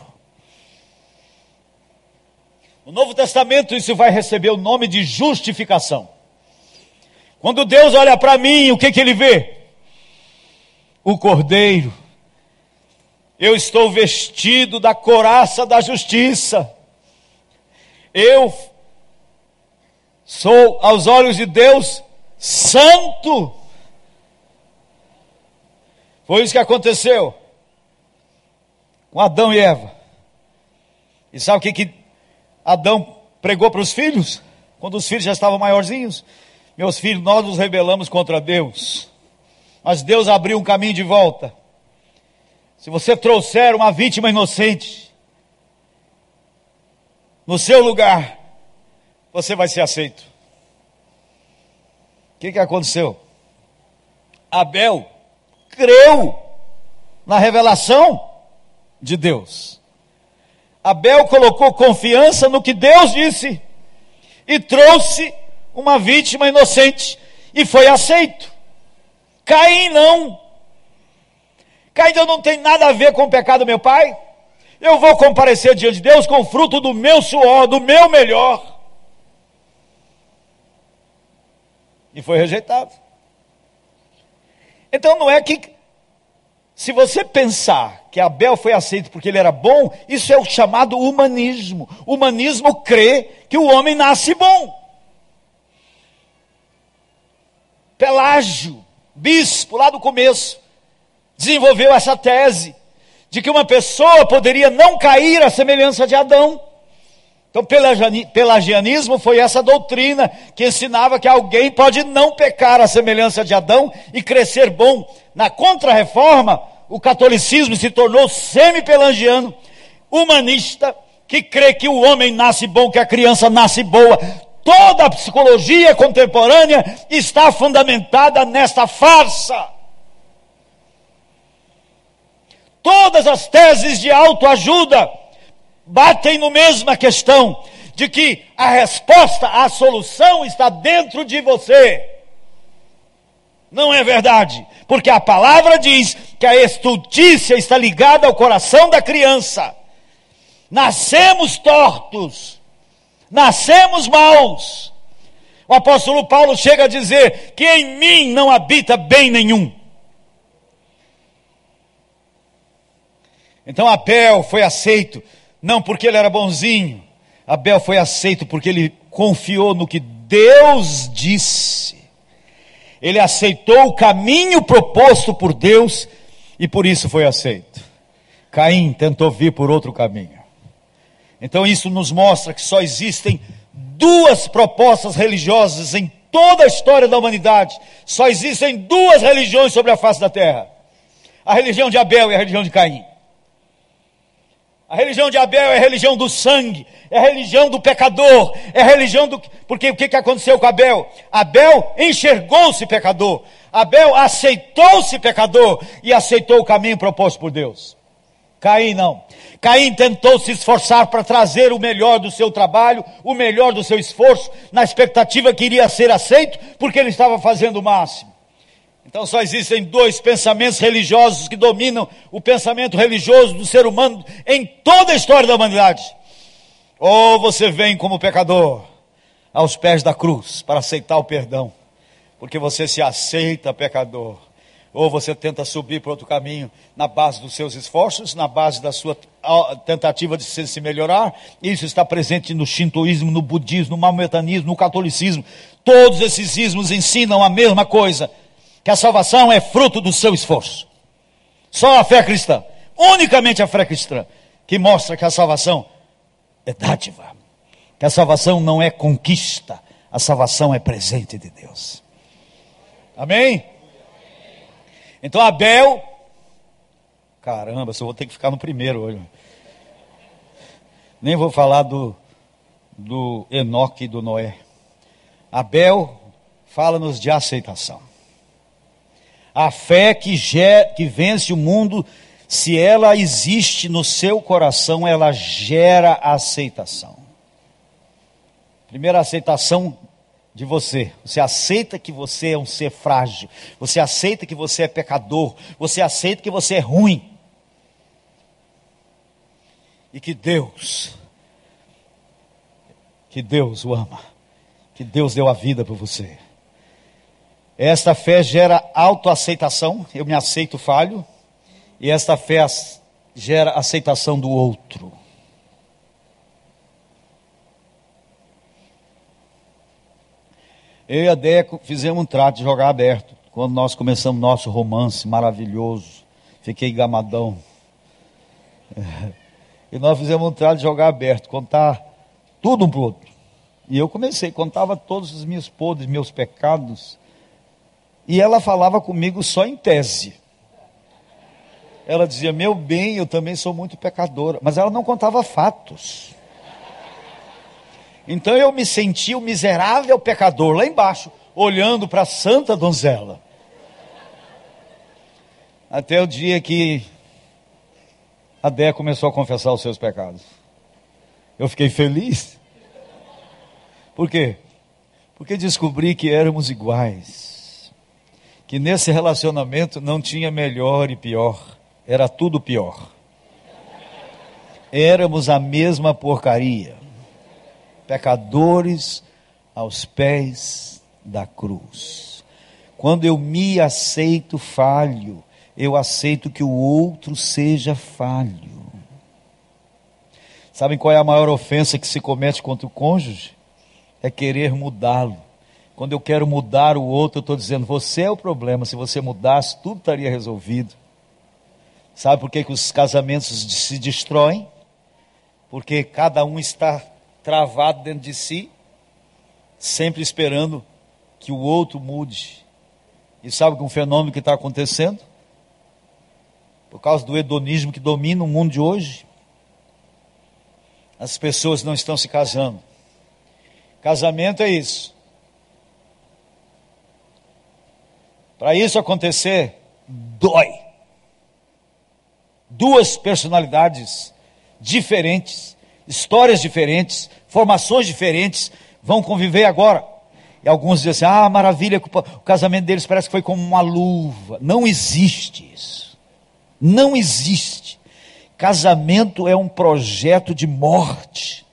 Speaker 1: No Novo Testamento, isso vai receber o nome de justificação. Quando Deus olha para mim, o que, que ele vê? O cordeiro eu estou vestido da coraça da justiça. Eu sou, aos olhos de Deus, santo. Foi isso que aconteceu com Adão e Eva. E sabe o que, que Adão pregou para os filhos? Quando os filhos já estavam maiorzinhos? Meus filhos, nós nos rebelamos contra Deus. Mas Deus abriu um caminho de volta. Se você trouxer uma vítima inocente no seu lugar, você vai ser aceito. O que, que aconteceu? Abel creu na revelação de Deus. Abel colocou confiança no que Deus disse e trouxe uma vítima inocente e foi aceito. Caim não. Caim não tem nada a ver com o pecado do meu pai. Eu vou comparecer diante de Deus com o fruto do meu suor, do meu melhor. E foi rejeitado. Então não é que, se você pensar que Abel foi aceito porque ele era bom, isso é o chamado humanismo. O humanismo crê que o homem nasce bom. Pelágio, bispo, lá do começo, desenvolveu essa tese de que uma pessoa poderia não cair à semelhança de Adão. Então, pelagianismo foi essa doutrina que ensinava que alguém pode não pecar à semelhança de Adão e crescer bom. Na contra-reforma, o catolicismo se tornou semi-pelagiano, humanista, que crê que o homem nasce bom, que a criança nasce boa. Toda a psicologia contemporânea está fundamentada nesta farsa. Todas as teses de autoajuda batem no mesma questão de que a resposta, a solução está dentro de você. Não é verdade, porque a palavra diz que a estultícia está ligada ao coração da criança. Nascemos tortos, nascemos maus. O apóstolo Paulo chega a dizer que em mim não habita bem nenhum. Então Abel foi aceito, não porque ele era bonzinho, Abel foi aceito porque ele confiou no que Deus disse. Ele aceitou o caminho proposto por Deus e por isso foi aceito. Caim tentou vir por outro caminho. Então isso nos mostra que só existem duas propostas religiosas em toda a história da humanidade. Só existem duas religiões sobre a face da terra: a religião de Abel e a religião de Caim. A religião de Abel é a religião do sangue, é a religião do pecador, é a religião do. Porque o que, que aconteceu com Abel? Abel enxergou-se pecador, Abel aceitou-se pecador e aceitou o caminho proposto por Deus. Caim não. Caim tentou se esforçar para trazer o melhor do seu trabalho, o melhor do seu esforço, na expectativa que iria ser aceito, porque ele estava fazendo o máximo. Então só existem dois pensamentos religiosos que dominam o pensamento religioso do ser humano em toda a história da humanidade. Ou você vem como pecador aos pés da cruz para aceitar o perdão, porque você se aceita pecador. Ou você tenta subir para outro caminho na base dos seus esforços, na base da sua tentativa de se melhorar. Isso está presente no shintoísmo, no budismo, no maometanismo, no catolicismo. Todos esses ismos ensinam a mesma coisa que a salvação é fruto do seu esforço. Só a fé cristã, unicamente a fé cristã, que mostra que a salvação é dádiva, que a salvação não é conquista, a salvação é presente de Deus. Amém? Então Abel, caramba, só vou ter que ficar no primeiro hoje. Nem vou falar do, do Enoque e do Noé. Abel fala-nos de aceitação. A fé que, ger, que vence o mundo, se ela existe no seu coração, ela gera aceitação. Primeira aceitação de você. Você aceita que você é um ser frágil. Você aceita que você é pecador. Você aceita que você é ruim. E que Deus, que Deus o ama. Que Deus deu a vida por você. Esta fé gera autoaceitação, eu me aceito falho, e esta fé gera aceitação do outro. Eu e a Deco fizemos um trato de jogar aberto. Quando nós começamos nosso romance maravilhoso, fiquei gamadão. *laughs* E nós fizemos um trato de jogar aberto, contar tudo um para o outro. E eu comecei, contava todos os meus podres, meus pecados, e ela falava comigo só em tese. Ela dizia: Meu bem, eu também sou muito pecadora. Mas ela não contava fatos. Então eu me sentia o miserável pecador lá embaixo, olhando para a santa donzela. Até o dia que a Dé começou a confessar os seus pecados. Eu fiquei feliz. Por quê? Porque descobri que éramos iguais que nesse relacionamento não tinha melhor e pior, era tudo pior. Éramos a mesma porcaria, pecadores aos pés da cruz. Quando eu me aceito falho, eu aceito que o outro seja falho. Sabem qual é a maior ofensa que se comete contra o cônjuge? É querer mudá-lo. Quando eu quero mudar o outro, eu estou dizendo, você é o problema. Se você mudasse, tudo estaria resolvido. Sabe por que, que os casamentos se destroem? Porque cada um está travado dentro de si, sempre esperando que o outro mude. E sabe que um fenômeno que está acontecendo? Por causa do hedonismo que domina o mundo de hoje, as pessoas não estão se casando Casamento é isso. Para isso acontecer, dói. Duas personalidades diferentes, histórias diferentes, formações diferentes, vão conviver agora. E alguns dizem assim: ah, maravilha, o casamento deles parece que foi como uma luva. Não existe isso. Não existe. Casamento é um projeto de morte.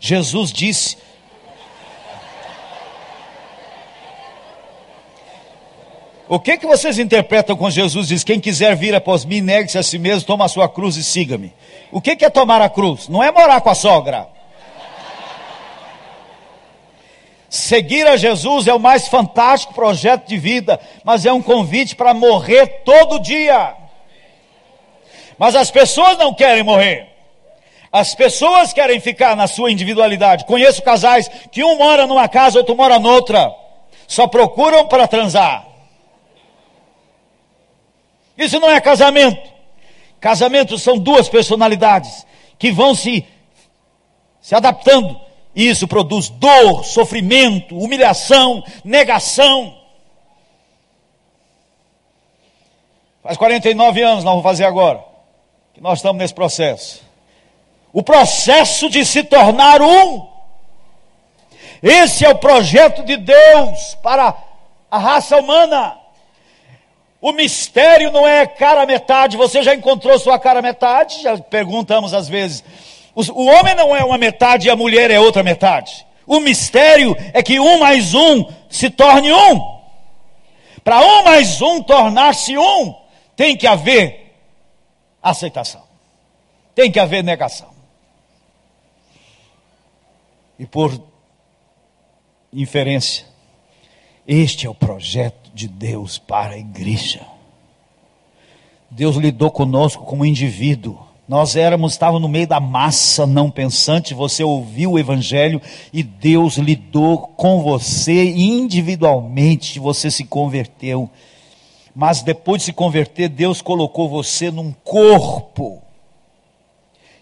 Speaker 1: Jesus disse: O que que vocês interpretam quando Jesus diz: Quem quiser vir após mim, negue-se a si mesmo, toma a sua cruz e siga-me? O que que é tomar a cruz? Não é morar com a sogra. Seguir a Jesus é o mais fantástico projeto de vida, mas é um convite para morrer todo dia. Mas as pessoas não querem morrer. As pessoas querem ficar na sua individualidade. Conheço casais que um mora numa casa, outro mora noutra. Só procuram para transar. Isso não é casamento. Casamento são duas personalidades que vão se, se adaptando e isso produz dor, sofrimento, humilhação, negação. Faz 49 anos, nós vamos fazer agora, que nós estamos nesse processo. O processo de se tornar um. Esse é o projeto de Deus para a raça humana. O mistério não é cara metade. Você já encontrou sua cara metade? Já perguntamos às vezes. O homem não é uma metade e a mulher é outra metade. O mistério é que um mais um se torne um. Para um mais um tornar-se um, tem que haver aceitação, tem que haver negação. E por inferência, este é o projeto de Deus para a igreja. Deus lidou conosco como indivíduo nós éramos, estávamos no meio da massa não pensante, você ouviu o Evangelho e Deus lidou com você individualmente, você se converteu. Mas depois de se converter, Deus colocou você num corpo.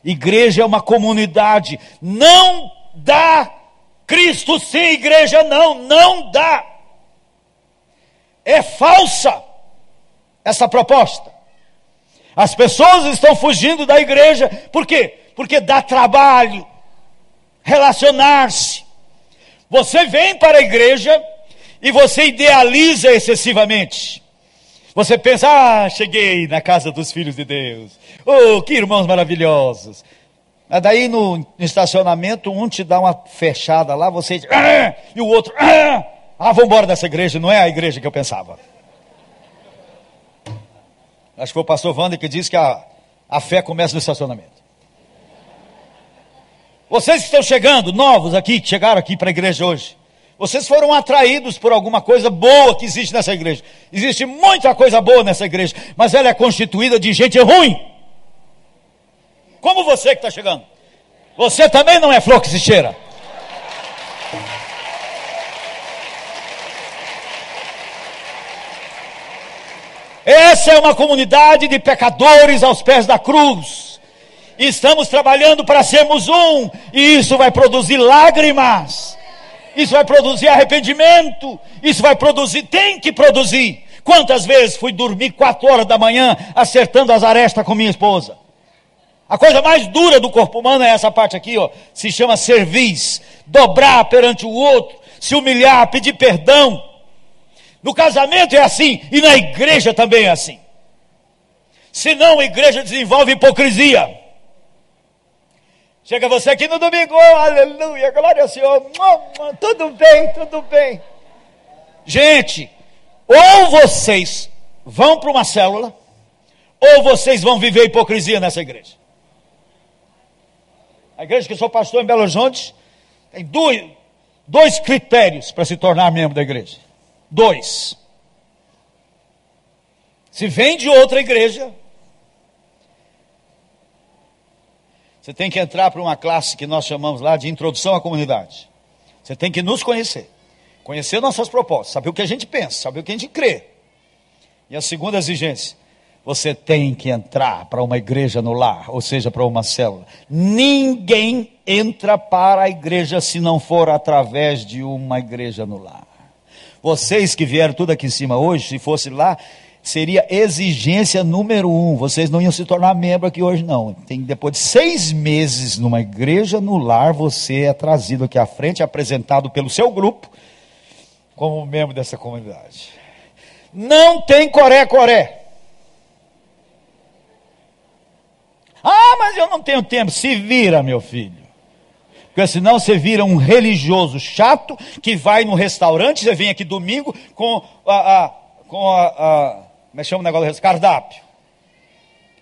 Speaker 1: Igreja é uma comunidade, não dá. Cristo sem igreja não, não dá. É falsa essa proposta. As pessoas estão fugindo da igreja, por quê? Porque dá trabalho relacionar-se. Você vem para a igreja e você idealiza excessivamente. Você pensa, ah, cheguei na casa dos filhos de Deus. Oh, que irmãos maravilhosos. Mas daí no estacionamento, um te dá uma fechada lá, você diz, ah! e o outro, ah, ah vamos embora dessa igreja, não é a igreja que eu pensava. Acho que foi o pastor Wander que disse que a, a fé começa no estacionamento. Vocês que estão chegando, novos aqui, que chegaram aqui para a igreja hoje, vocês foram atraídos por alguma coisa boa que existe nessa igreja. Existe muita coisa boa nessa igreja, mas ela é constituída de gente ruim. Como você que está chegando. Você também não é flor que se cheira. Essa é uma comunidade de pecadores aos pés da cruz. Estamos trabalhando para sermos um, e isso vai produzir lágrimas, isso vai produzir arrependimento, isso vai produzir, tem que produzir. Quantas vezes fui dormir quatro horas da manhã acertando as arestas com minha esposa? A coisa mais dura do corpo humano é essa parte aqui, ó, se chama serviço, dobrar perante o outro, se humilhar, pedir perdão. No casamento é assim e na igreja também é assim. Senão a igreja desenvolve hipocrisia. Chega você aqui no domingo, oh, aleluia, glória ao Senhor, tudo bem, tudo bem. Gente, ou vocês vão para uma célula, ou vocês vão viver hipocrisia nessa igreja. A igreja que eu sou pastor em Belo Horizonte tem dois, dois critérios para se tornar membro da igreja. Dois. Se vem de outra igreja, você tem que entrar para uma classe que nós chamamos lá de introdução à comunidade. Você tem que nos conhecer, conhecer nossas propostas, saber o que a gente pensa, saber o que a gente crê. E a segunda exigência, você tem que entrar para uma igreja no lar, ou seja, para uma célula. Ninguém entra para a igreja se não for através de uma igreja no lar. Vocês que vieram tudo aqui em cima hoje, se fosse lá, seria exigência número um. Vocês não iam se tornar membro aqui hoje, não. Tem, depois de seis meses numa igreja no lar, você é trazido aqui à frente, apresentado pelo seu grupo, como membro dessa comunidade. Não tem coré-coré. Ah, mas eu não tenho tempo. Se vira, meu filho. Porque senão você vira um religioso chato que vai no restaurante, você vem aqui domingo com a, a com a, a como é que chama o negócio cardápio?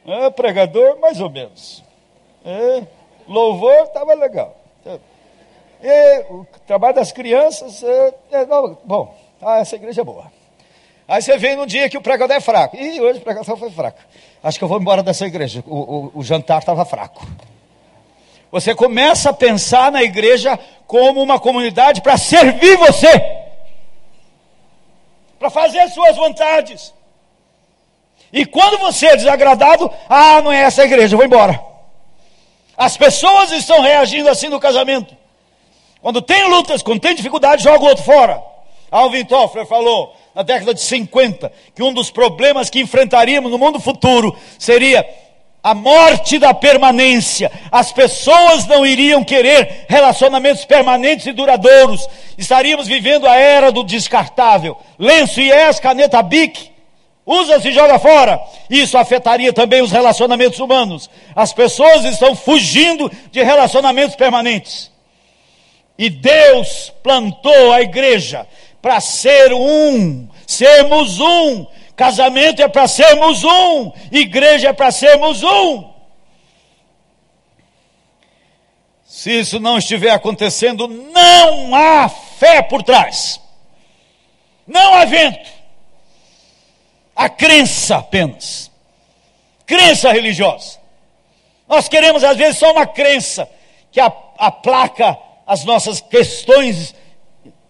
Speaker 1: É, pregador, mais ou menos. É, louvor, estava legal. E, o trabalho das crianças, é, é, não, bom, ah, essa igreja é boa. Aí você vem no dia que o pregador é fraco. E hoje o pregador foi fraco. Acho que eu vou embora dessa igreja. O, o, o jantar estava fraco. Você começa a pensar na igreja como uma comunidade para servir você, para fazer suas vontades. E quando você é desagradado, ah, não é essa a igreja, eu vou embora. As pessoas estão reagindo assim no casamento. Quando tem lutas, quando tem dificuldade, joga o outro fora. Alvin Toffler falou na década de 50 que um dos problemas que enfrentaríamos no mundo futuro seria a morte da permanência. As pessoas não iriam querer relacionamentos permanentes e duradouros. Estaríamos vivendo a era do descartável. Lenço, IES, caneta BIC, usa-se e joga fora. Isso afetaria também os relacionamentos humanos. As pessoas estão fugindo de relacionamentos permanentes. E Deus plantou a igreja para ser um, sermos um, Casamento é para sermos um, igreja é para sermos um. Se isso não estiver acontecendo, não há fé por trás. Não há vento. Há crença apenas. Crença religiosa. Nós queremos, às vezes, só uma crença que aplaca as nossas questões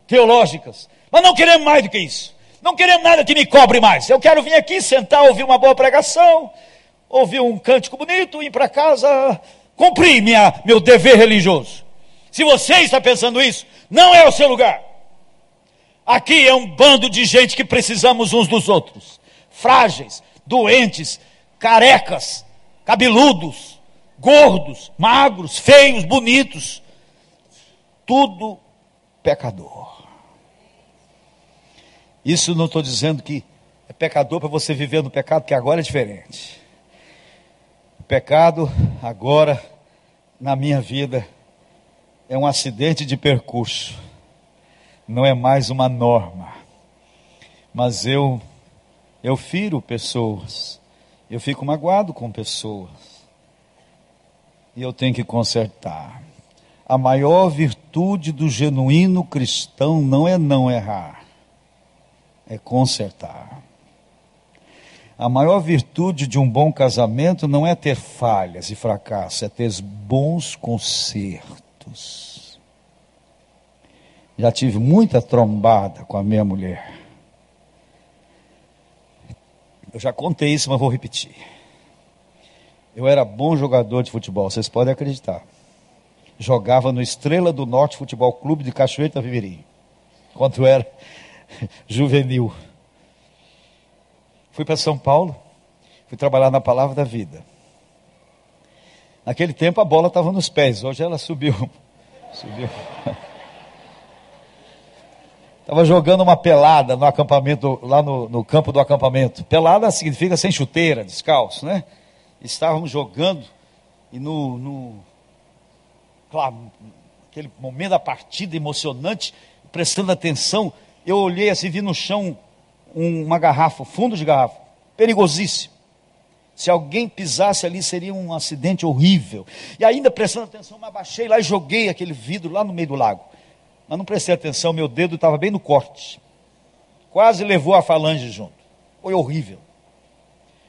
Speaker 1: teológicas. Mas não queremos mais do que isso. Não queremos nada que me cobre mais. Eu quero vir aqui, sentar, ouvir uma boa pregação, ouvir um cântico bonito, ir para casa, cumprir minha, meu dever religioso. Se você está pensando isso, não é o seu lugar. Aqui é um bando de gente que precisamos uns dos outros. Frágeis, doentes, carecas, cabeludos, gordos, magros, feios, bonitos. Tudo pecador. Isso não estou dizendo que é pecador para você viver no pecado, que agora é diferente. O pecado, agora, na minha vida, é um acidente de percurso, não é mais uma norma. Mas eu, eu firo pessoas, eu fico magoado com pessoas, e eu tenho que consertar. A maior virtude do genuíno cristão não é não errar é consertar. A maior virtude de um bom casamento não é ter falhas e fracassos, é ter bons consertos. Já tive muita trombada com a minha mulher. Eu já contei isso, mas vou repetir. Eu era bom jogador de futebol, vocês podem acreditar. Jogava no Estrela do Norte Futebol Clube de Cachoeira. Quando eu era *laughs* juvenil. Fui para São Paulo, fui trabalhar na Palavra da Vida. Naquele tempo a bola estava nos pés, hoje ela subiu. *laughs* Subiu. *laughs* Estava jogando uma pelada no acampamento, lá no, no, campo do acampamento. Pelada significa sem chuteira, descalço, né? Estávamos jogando e no, no claro, aquele momento da partida emocionante, prestando atenção, eu olhei assim, vi no chão uma garrafa, fundo de garrafa, perigosíssimo. Se alguém pisasse ali, seria um acidente horrível. E ainda prestando atenção, me abaixei lá e joguei aquele vidro lá no meio do lago. Mas não prestei atenção, meu dedo estava bem no corte. Quase levou a falange junto. Foi horrível.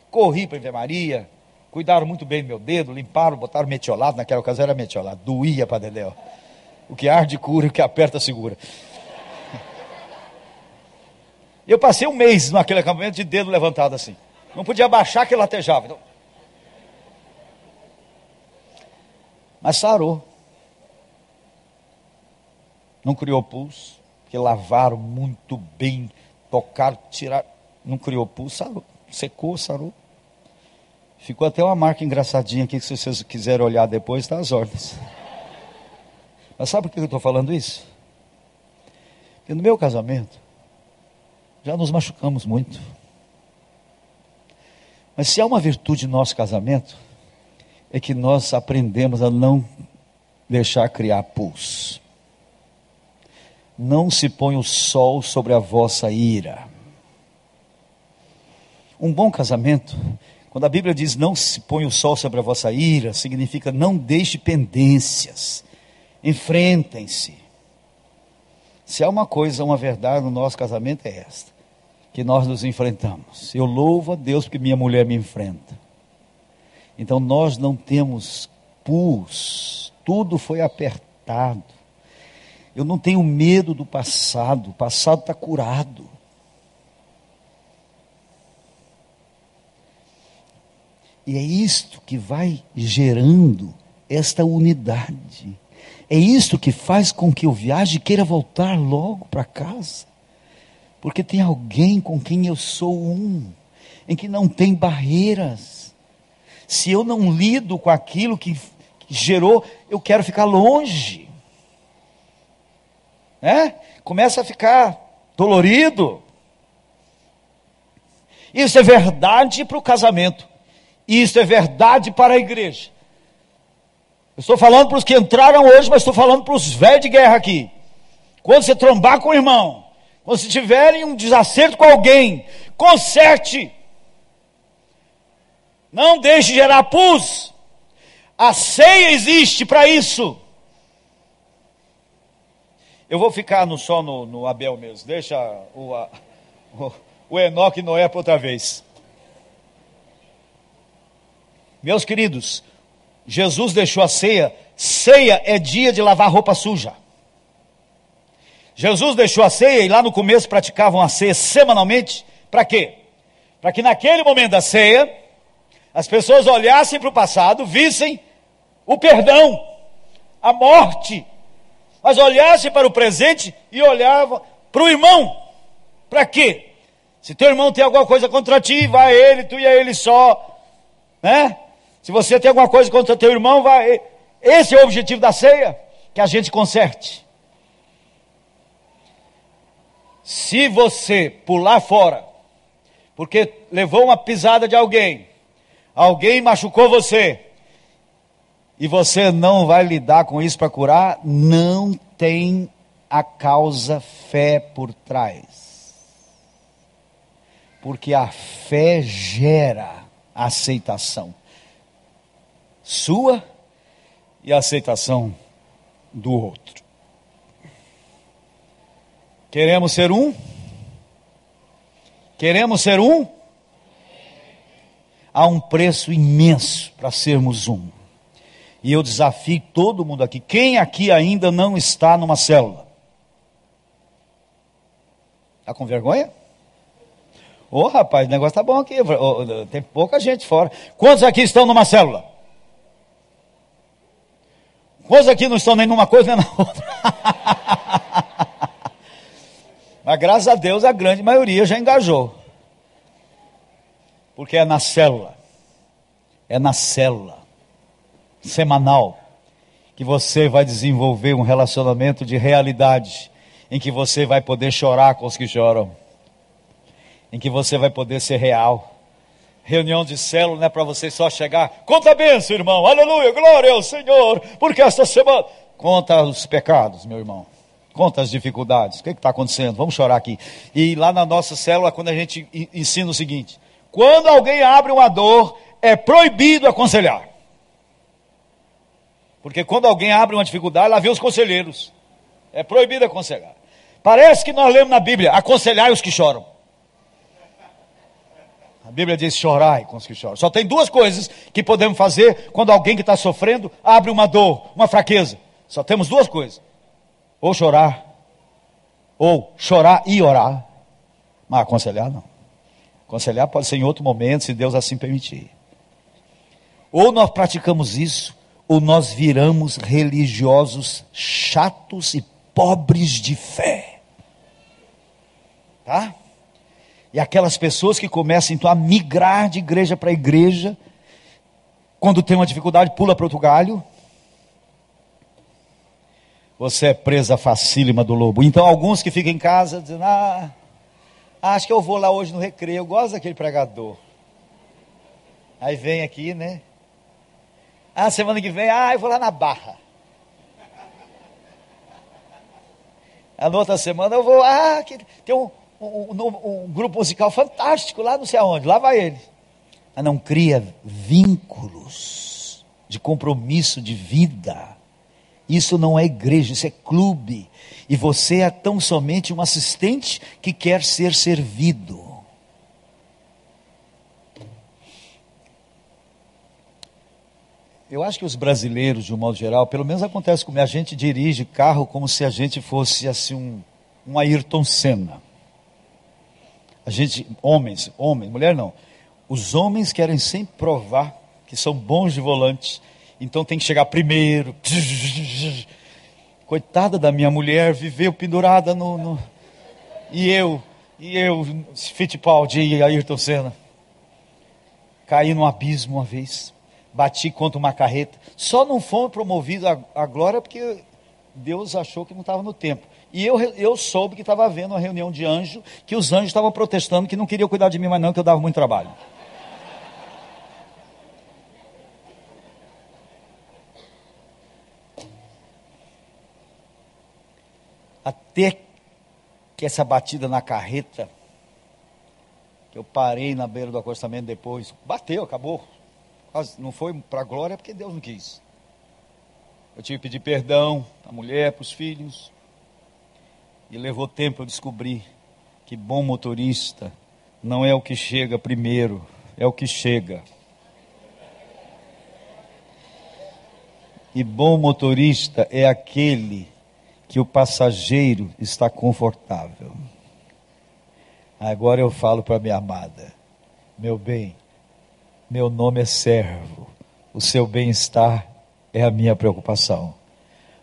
Speaker 1: Corri para a enfermaria, cuidaram muito bem do meu dedo, limparam, botaram metiolado, naquela ocasião era metiolado, doía para Dedéu. O que arde cura, o que aperta segura. Eu passei um mês naquele acampamento de dedo levantado assim. Não podia baixar que latejava. Então... Mas sarou. Não criou pulso, porque lavaram muito bem, tocaram, tiraram. Não criou pulso, sarou. Secou, sarou. Ficou até uma marca engraçadinha aqui, que se vocês quiserem olhar depois, está às ordens. Mas sabe por que eu estou falando isso? Porque no meu casamento, já nos machucamos muito. Mas se há uma virtude no nosso casamento, é que nós aprendemos a não deixar criar pulso. Não se põe o sol sobre a vossa ira. Um bom casamento, quando a Bíblia diz não se põe o sol sobre a vossa ira, significa não deixe pendências, enfrentem-se. Se há uma coisa, uma verdade no nosso casamento é esta: que nós nos enfrentamos. Eu louvo a Deus porque minha mulher me enfrenta. Então nós não temos pus, tudo foi apertado. Eu não tenho medo do passado, o passado está curado. E é isto que vai gerando esta unidade. É isto que faz com que eu viaje e queira voltar logo para casa. Porque tem alguém com quem eu sou um, em que não tem barreiras. Se eu não lido com aquilo que gerou, eu quero ficar longe. Né? Começa a ficar dolorido. Isso é verdade para o casamento. Isso é verdade para a igreja. Estou falando para os que entraram hoje, mas estou falando para os velhos de guerra aqui. Quando você trombar com o irmão, quando se tiverem um desacerto com alguém, conserte. Não deixe gerar pus. A ceia existe para isso. Eu vou ficar no só no, no Abel mesmo. Deixa o, a, o, o Enoque e Noé para outra vez. Meus queridos, Jesus deixou a ceia. Ceia é dia de lavar roupa suja. Jesus deixou a ceia e lá no começo praticavam a ceia semanalmente. Para quê? Para que naquele momento da ceia, as pessoas olhassem para o passado, vissem o perdão, a morte, mas olhassem para o presente e olhavam para o irmão. Para quê? Se teu irmão tem alguma coisa contra ti, vai a ele, tu e a ele só, né? Se você tem alguma coisa contra teu irmão, vai. Esse é o objetivo da ceia, que a gente conserte. Se você pular fora, porque levou uma pisada de alguém, alguém machucou você, e você não vai lidar com isso para curar, não tem a causa fé por trás. Porque a fé gera aceitação sua e a aceitação do outro. Queremos ser um? Queremos ser um? Há um preço imenso para sermos um. E eu desafio todo mundo aqui. Quem aqui ainda não está numa célula? Está com vergonha? Ô oh, rapaz, o negócio está bom aqui. Tem pouca gente fora. Quantos aqui estão numa célula? Quantos aqui não estão nem numa coisa nem na outra? *laughs* Mas graças a Deus a grande maioria já engajou. Porque é na célula. É na célula semanal que você vai desenvolver um relacionamento de realidade em que você vai poder chorar com os que choram. Em que você vai poder ser real. Reunião de célula não é para você só chegar, conta a bênção, irmão, aleluia, glória ao Senhor, porque esta semana. Conta os pecados, meu irmão. Conta as dificuldades. O que está acontecendo? Vamos chorar aqui. E lá na nossa célula, quando a gente ensina o seguinte: quando alguém abre uma dor, é proibido aconselhar. Porque quando alguém abre uma dificuldade, lá vê os conselheiros. É proibido aconselhar. Parece que nós lemos na Bíblia: aconselhar os que choram. A Bíblia diz chorai com os que choram. Só tem duas coisas que podemos fazer quando alguém que está sofrendo abre uma dor, uma fraqueza. Só temos duas coisas ou chorar, ou chorar e orar, mas aconselhar não. Aconselhar pode ser em outro momento, se Deus assim permitir. Ou nós praticamos isso, ou nós viramos religiosos chatos e pobres de fé. Tá? E aquelas pessoas que começam então a migrar de igreja para igreja, quando tem uma dificuldade, pula para outro galho. Você é presa facílima do lobo. Então, alguns que ficam em casa dizendo: Ah, acho que eu vou lá hoje no recreio, eu gosto daquele pregador. Aí vem aqui, né? Ah, semana que vem, ah, eu vou lá na Barra. A outra semana eu vou, ah, tem um, um, um, um, grupo musical fantástico lá não sei aonde, lá vai ele. Mas não cria vínculos de compromisso de vida. Isso não é igreja, isso é clube. E você é tão somente um assistente que quer ser servido. Eu acho que os brasileiros, de um modo geral, pelo menos acontece comigo, a gente dirige carro como se a gente fosse assim um, um Ayrton Senna. A gente, homens, homens, mulher não. Os homens querem sempre provar que são bons de volante, então tem que chegar primeiro. Coitada da minha mulher, viveu pendurada no. no... E eu, e eu, Fittipaldi e Ayrton Senna. Caí num abismo uma vez bati contra uma carreta. Só não fomos promovidos à glória porque Deus achou que não estava no tempo. E eu, eu soube que estava havendo uma reunião de anjos, que os anjos estavam protestando, que não queriam cuidar de mim mais não, que eu dava muito trabalho. Até que essa batida na carreta, que eu parei na beira do acostamento depois, bateu, acabou, não foi para a glória porque Deus não quis. Eu tive que pedir perdão à mulher, para os filhos. E levou tempo eu descobrir que bom motorista não é o que chega primeiro, é o que chega. E bom motorista é aquele que o passageiro está confortável. Agora eu falo para minha amada, meu bem, meu nome é servo, o seu bem-estar é a minha preocupação.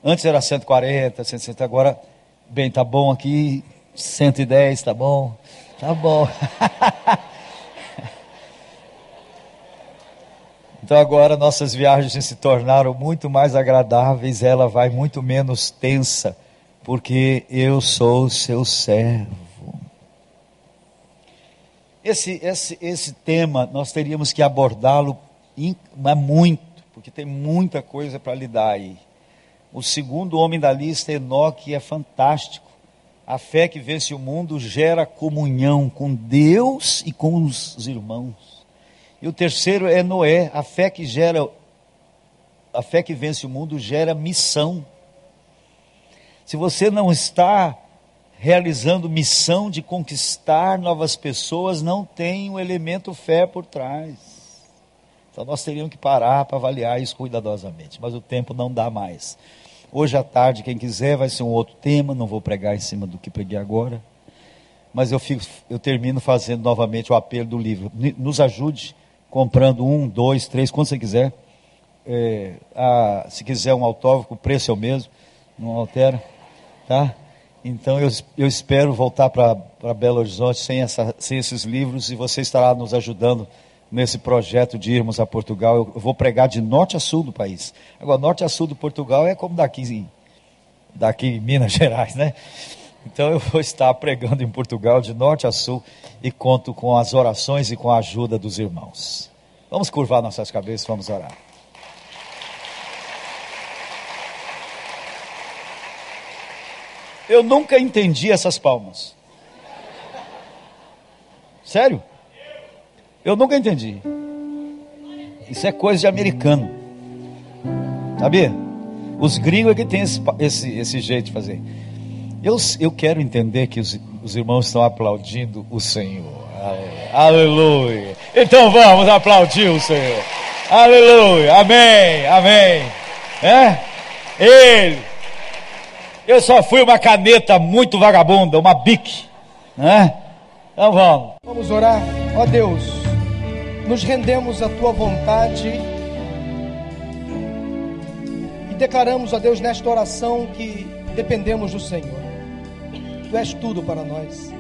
Speaker 1: Antes era 140, 160, agora, bem, tá bom aqui, 110, tá bom? Tá bom. *laughs* então agora nossas viagens se tornaram muito mais agradáveis, ela vai muito menos tensa, porque eu sou seu servo. Esse, esse, esse tema nós teríamos que abordá-lo muito, porque tem muita coisa para lidar aí. O segundo homem da lista, Enoque, é fantástico. A fé que vence o mundo gera comunhão com Deus e com os irmãos. E o terceiro é Noé, a fé que gera a fé que vence o mundo gera missão. Se você não está realizando missão de conquistar novas pessoas, não tem um elemento fé por trás. Então nós teríamos que parar para avaliar isso cuidadosamente, mas o tempo não dá mais. Hoje à tarde, quem quiser, vai ser um outro tema, não vou pregar em cima do que preguei agora. Mas eu, fico, eu termino fazendo novamente o apelo do livro. Nos ajude comprando um, dois, três, quanto você quiser. É, a, se quiser um autógrafo, o preço é o mesmo, não altera. Tá? Então eu, eu espero voltar para Belo Horizonte sem, essa, sem esses livros e você estará nos ajudando nesse projeto de irmos a Portugal. Eu, vou pregar de norte a sul do país. Agora, norte a sul do Portugal é como daqui, daqui em Minas *laughs* Gerais, né? Então eu vou estar pregando em Portugal de norte a sul e conto com as orações e com a ajuda dos irmãos. Vamos curvar nossas cabeças, vamos orar. Eu nunca entendi essas palmas. Sério? Eu nunca entendi. Isso é coisa de americano. Sabia? Os gringos é que tem esse, esse, esse jeito de fazer. Eu, eu quero entender que os, os irmãos estão aplaudindo o Senhor. Aleluia. Então vamos aplaudir o Senhor. Aleluia. Amém. Amém. É? Ele eu só fui uma caneta muito vagabunda, uma bique, né? Então vamos.
Speaker 2: Vamos orar. Ó Deus, nos rendemos à tua vontade e declaramos a Deus nesta oração que dependemos do Senhor. Tu és tudo para nós.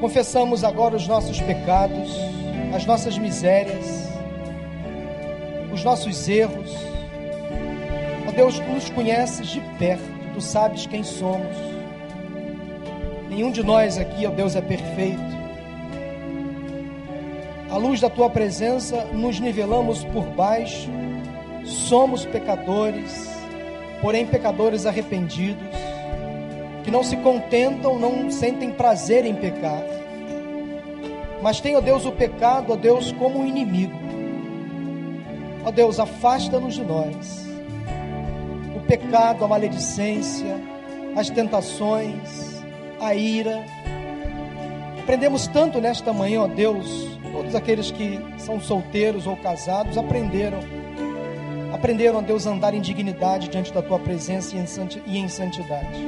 Speaker 2: Confessamos agora os nossos pecados, as nossas misérias, os nossos erros. Ó Deus, tu nos conheces de perto, tu sabes quem somos. Nenhum de nós aqui, ó Deus, é perfeito. À luz da tua presença, nos nivelamos por baixo, somos pecadores, porém pecadores arrependidos, que não se contentam, não sentem prazer em pecar, mas tem, ó Deus, o pecado, ó Deus, como um inimigo. Ó Deus, afasta-nos de nós. O pecado, a maledicência, as tentações, a ira. Aprendemos tanto nesta manhã, ó Deus, todos aqueles que são solteiros ou casados aprenderam. Aprenderam, ó Deus, a andar em dignidade diante da tua presença e em santidade.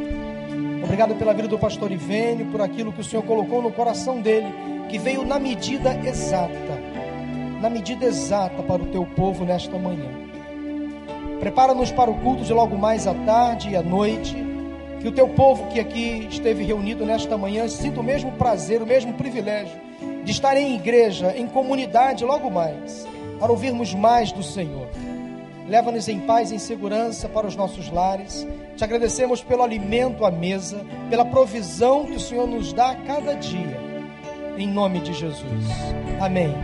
Speaker 2: Obrigado pela vida do pastor Ivênio, por aquilo que o Senhor colocou no coração dele, que veio na medida exata, na medida exata para o teu povo nesta manhã. Prepara-nos para o culto de logo mais à tarde e à noite. Que o teu povo que aqui esteve reunido nesta manhã sinta o mesmo prazer, o mesmo privilégio de estar em igreja, em comunidade logo mais, para ouvirmos mais do Senhor. Leva-nos em paz e em segurança para os nossos lares. Te agradecemos pelo alimento à mesa, pela provisão que o Senhor nos dá a cada dia. Em nome de Jesus. Amém.